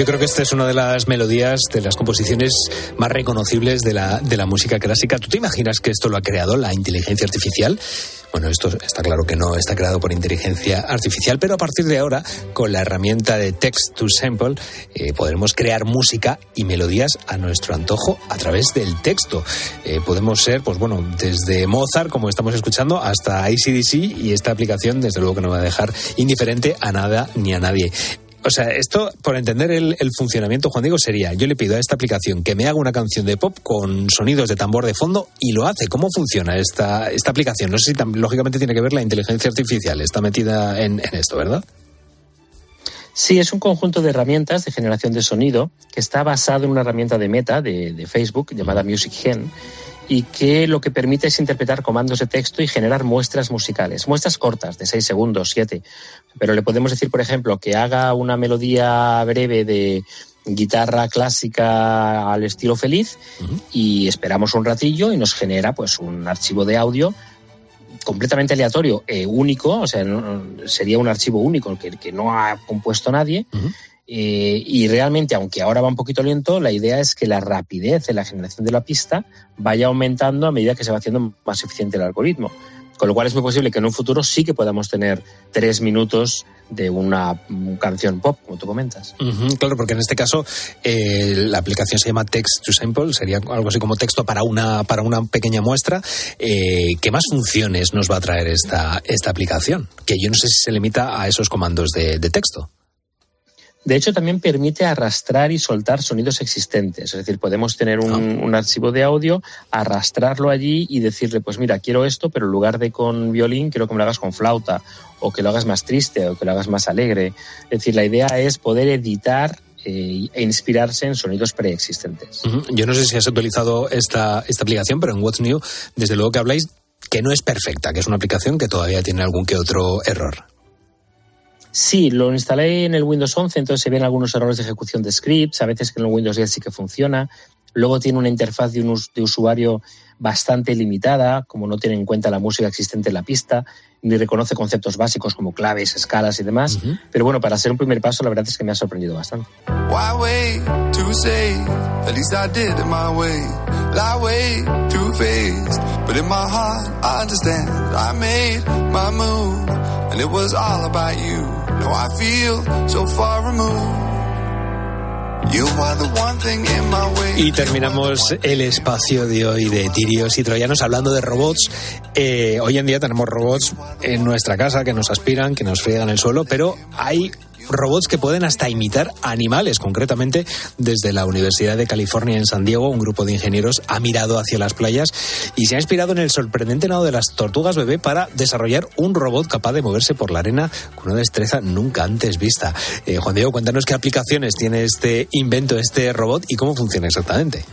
Yo creo que esta es una de las melodías, de las composiciones más reconocibles de la, de la música clásica. ¿Tú te imaginas que esto lo ha creado la inteligencia artificial? Bueno, esto está claro que no está creado por inteligencia artificial, pero a partir de ahora, con la herramienta de Text to Sample, eh, podremos crear música y melodías a nuestro antojo a través del texto. Eh, podemos ser, pues bueno, desde Mozart, como estamos escuchando, hasta ICDC y esta aplicación, desde luego que no va a dejar indiferente a nada ni a nadie. O sea, esto, por entender el, funcionamiento, Juan Diego, sería, yo le pido a esta aplicación que me haga una canción de pop con sonidos de tambor de fondo y lo hace. ¿Cómo funciona esta, esta aplicación? No sé si lógicamente tiene que ver la inteligencia artificial, está metida en, esto, ¿verdad? Sí, es un conjunto de herramientas de generación de sonido que está basado en una herramienta de meta de, de Facebook llamada Music Gen y que lo que permite es interpretar comandos de texto y generar muestras musicales, muestras cortas, de 6 segundos, 7. Pero le podemos decir, por ejemplo, que haga una melodía breve de guitarra clásica al estilo feliz y esperamos un ratillo y nos genera pues un archivo de audio completamente aleatorio, e único, o sea, sería un archivo único que, que no ha compuesto nadie. Eh, y realmente, aunque ahora va un poquito lento, la idea es que la rapidez en la generación de la pista vaya aumentando a medida que se va haciendo más eficiente el algoritmo. Con lo cual es muy posible que en un futuro sí que podamos tener tres minutos de una canción pop, como tú comentas. claro, porque en este caso eh, la aplicación se llama Text to Sample, sería algo así como texto para una, para una pequeña muestra. Eh, ¿Qué más funciones nos va a traer esta, esta aplicación? Que yo no sé si se limita a esos comandos de texto. De hecho, también permite arrastrar y soltar sonidos existentes. Es decir, podemos tener un, archivo de audio, arrastrarlo allí y decirle, pues mira, quiero esto, pero en lugar de con violín, quiero que me lo hagas con flauta, o que lo hagas más triste, o que lo hagas más alegre. Es decir, la idea es poder editar eh, e inspirarse en sonidos preexistentes. Yo no sé si has utilizado esta, esta aplicación, pero en What's New, desde luego que habláis que no es perfecta, que es una aplicación que todavía tiene algún que otro error. Sí, lo instalé en el Windows 11, entonces se ven algunos errores de ejecución de scripts, a veces que en el Windows 10 sí que funciona. Luego tiene una interfaz de, un, de usuario bastante limitada, como no tiene en cuenta la música existente en la pista, ni reconoce conceptos básicos como claves, escalas y demás. Pero bueno, para hacer un primer paso, la verdad es que me ha sorprendido bastante. Y terminamos el espacio de hoy de tirios y troyanos hablando de robots. Eh, hoy en día tenemos robots en nuestra casa que nos aspiran, que nos friegan el suelo, pero hay robots que pueden hasta imitar animales. Concretamente, desde la Universidad de California en San Diego, un grupo de ingenieros ha mirado hacia las playas y se ha inspirado en el sorprendente nado de las tortugas bebé para desarrollar un robot capaz de moverse por la arena con una destreza nunca antes vista. Eh, Juan Diego, cuéntanos qué aplicaciones tiene este invento, este robot y cómo funciona exactamente.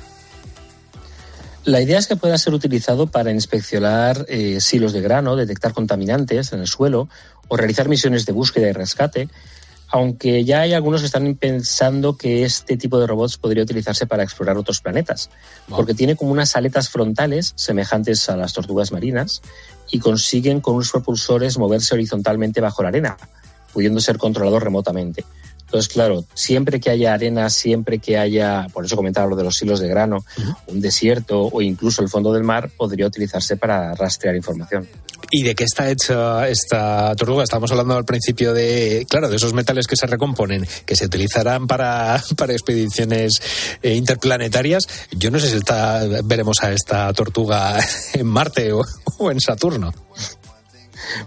La idea es que pueda ser utilizado para inspeccionar eh, silos de grano, detectar contaminantes en el suelo o realizar misiones de búsqueda y rescate aunque ya hay algunos que están pensando que este tipo de robots podría utilizarse para explorar otros planetas, porque tiene como unas aletas frontales semejantes a las tortugas marinas y consiguen con unos propulsores moverse horizontalmente bajo la arena, pudiendo ser controlados remotamente. Entonces, claro, siempre que haya arena, siempre que haya, por eso comentaba lo de los hilos de grano, un desierto o incluso el fondo del mar, podría utilizarse para rastrear información. ¿Y de qué está hecha esta tortuga? Estamos hablando al principio de, claro, de esos metales que se recomponen, que se utilizarán para, para expediciones eh, interplanetarias. Yo no sé si está, veremos a esta tortuga en Marte o, o en Saturno.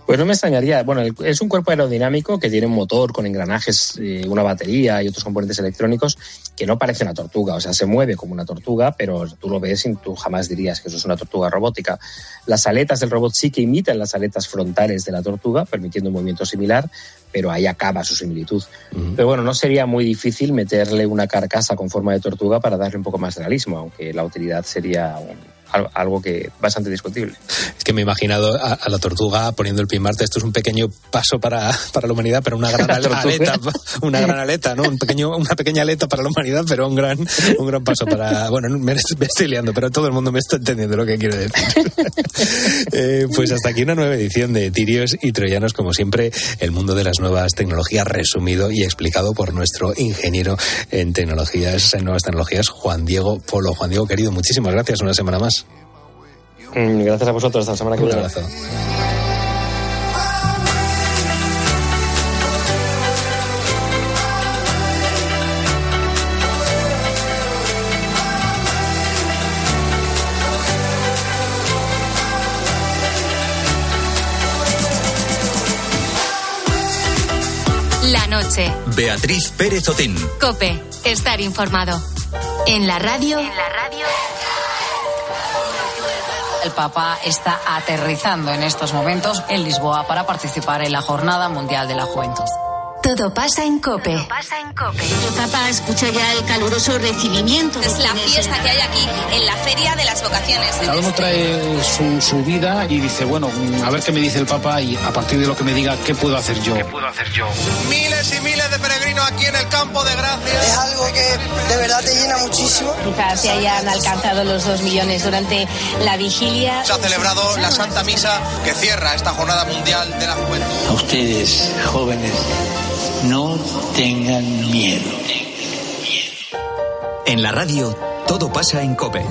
Pues no me extrañaría. Bueno, el- es un cuerpo aerodinámico que tiene un motor con engranajes, eh, una batería y otros componentes electrónicos que no parece una tortuga. O sea, se mueve como una tortuga, pero tú lo ves y tú jamás dirías que eso es una tortuga robótica. Las aletas del robot sí que imitan las aletas frontales de la tortuga, permitiendo un movimiento similar, pero ahí acaba su similitud. Pero bueno, no sería muy difícil meterle una carcasa con forma de tortuga para darle un poco más de realismo, aunque la utilidad sería un- algo que bastante discutible. Es que me he imaginado a, a la tortuga poniendo el pie en Marte. Esto es un pequeño paso para, para la humanidad, pero una gran aleta, una gran aleta, ¿no? Un pequeño, una pequeña aleta para la humanidad, pero un gran, un gran paso para. Bueno, me, me estoy liando, pero todo el mundo me está entendiendo lo que quiero decir. Eh, pues hasta aquí una nueva edición de Tirios y Troyanos, como siempre, el mundo de las nuevas tecnologías resumido y explicado por nuestro ingeniero en tecnologías, en nuevas tecnologías, Juan Diego Polo. Juan Diego, querido, muchísimas gracias una semana más. Mm, Gracias a vosotros. Hasta la semana que Un viene. abrazo. La noche. Beatriz Pérez Otín. Cope. Estar informado. En la radio. El Papa está aterrizando en estos momentos en Lisboa para participar en la Jornada Mundial de la Juventud. Todo pasa en Cope. El Papa escucha ya el caluroso recibimiento. Es la fiesta que hay aquí en la Feria de las Vocaciones. Cada uno trae su, su vida y dice, bueno, mm, a ver qué me dice el Papa y a partir de lo que me diga, ¿qué puedo hacer yo? ¿Qué puedo hacer yo? Miles y miles de peregrinos aquí en el campo de Gracia. De verdad te llena muchísimo. Quizás se hayan alcanzado los dos millones durante la vigilia. Se ha celebrado la Santa Misa que cierra esta Jornada Mundial de la Juventud. A ustedes, jóvenes, no tengan miedo. En la radio, todo pasa en Cope.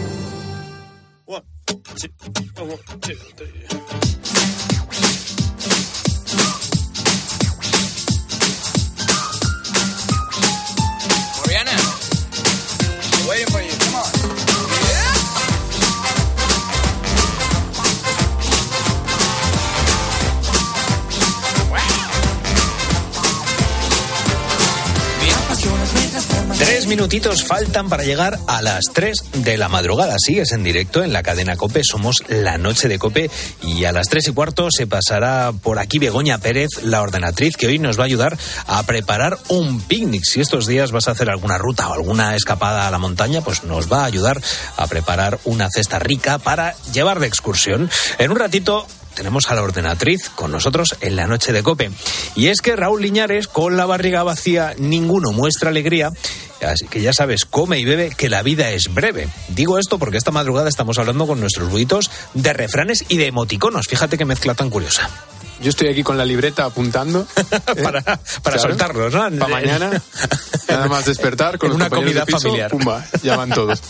Minutitos faltan para llegar a las 3 de la madrugada. Sigues en directo en la cadena Cope, somos la noche de Cope y a las 3 y cuarto se pasará por aquí Begoña Pérez, la ordenatriz, que hoy nos va a ayudar a preparar un picnic. Si estos días vas a hacer alguna ruta o alguna escapada a la montaña, pues nos va a ayudar a preparar una cesta rica para llevar de excursión. En un ratito tenemos a la ordenatriz con nosotros en la noche de cope. Y es que Raúl Liñares, con la barriga vacía, ninguno muestra alegría. Así que ya sabes, come y bebe, que la vida es breve. Digo esto porque esta madrugada estamos hablando con nuestros buitos de refranes y de emoticonos. Fíjate qué mezcla tan curiosa. Yo estoy aquí con la libreta apuntando. para para soltarlos, ¿no? Para mañana, nada más despertar con En los una comida de piso, familiar. Pumba, ya van todos.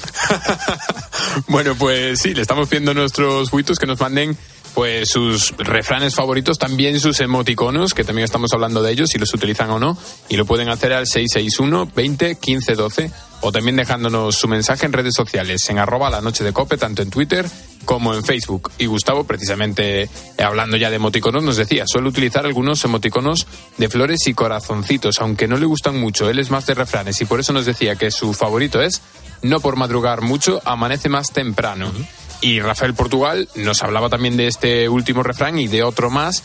bueno, pues sí, le estamos pidiendo a nuestros buitos que nos manden pues sus refranes favoritos, también sus emoticonos, que también estamos hablando de ellos, si los utilizan o no, y lo pueden hacer al 661 20 15 12 o también dejándonos su mensaje en redes sociales, en arroba la noche de cope, tanto en Twitter como en Facebook. Y Gustavo, precisamente eh, hablando ya de emoticonos, nos decía, suele utilizar algunos emoticonos de flores y corazoncitos, aunque no le gustan mucho, él es más de refranes y por eso nos decía que su favorito es no por madrugar mucho, amanece más temprano. Y Rafael Portugal nos hablaba también de este último refrán y de otro más.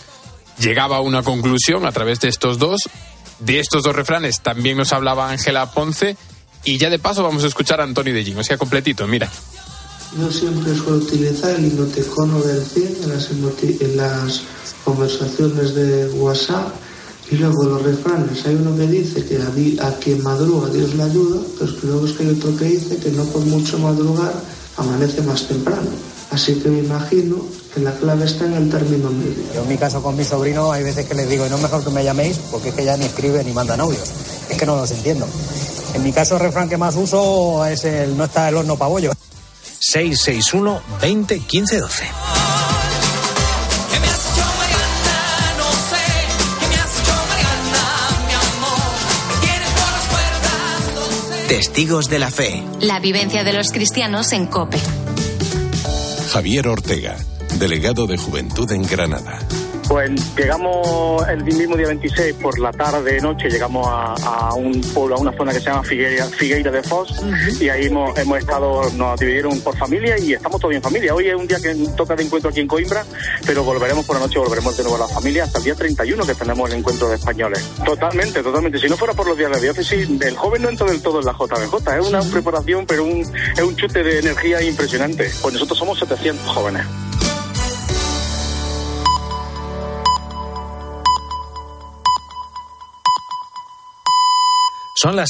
Llegaba a una conclusión a través de estos dos. De estos dos refranes también nos hablaba Ángela Ponce. Y ya de paso vamos a escuchar a Antonio de Jim. O sea, completito, mira. Yo siempre suelo utilizar el emoticono del 100 en las, en las conversaciones de WhatsApp Y luego los refranes, hay uno que dice que a, quien madruga Dios le ayuda, pero es que luego es que hay otro que dice que no por mucho madrugar amanece más temprano. Así que me imagino que la clave está en el término medio. Yo en mi caso con mi sobrino hay veces que les digo, y no es mejor que me llaméis, porque es que ya ni escribe ni mandan audios. Es que no los entiendo. En mi caso el refrán que más uso es el no está el horno para bollo. 661 20 15 12. Testigos de la fe. La vivencia de los cristianos en COPE. Javier Ortega, delegado de Juventud en Granada. Pues llegamos el mismo día 26 por la tarde, noche, llegamos a, a un pueblo, a una zona que se llama Figueira, Figueira de Foz y ahí hemos, hemos estado, nos dividieron por familia y estamos todos en familia. Hoy es un día que toca de encuentro aquí en Coimbra, pero volveremos por la noche, volveremos de nuevo a la familia hasta el día 31 que tenemos el encuentro de españoles. Totalmente, totalmente. Si no fuera por los días de diócesis, el joven no entra del todo en la JBJ. Es una preparación, pero un, es un chute de energía impresionante. Pues nosotros somos 700 jóvenes. Son las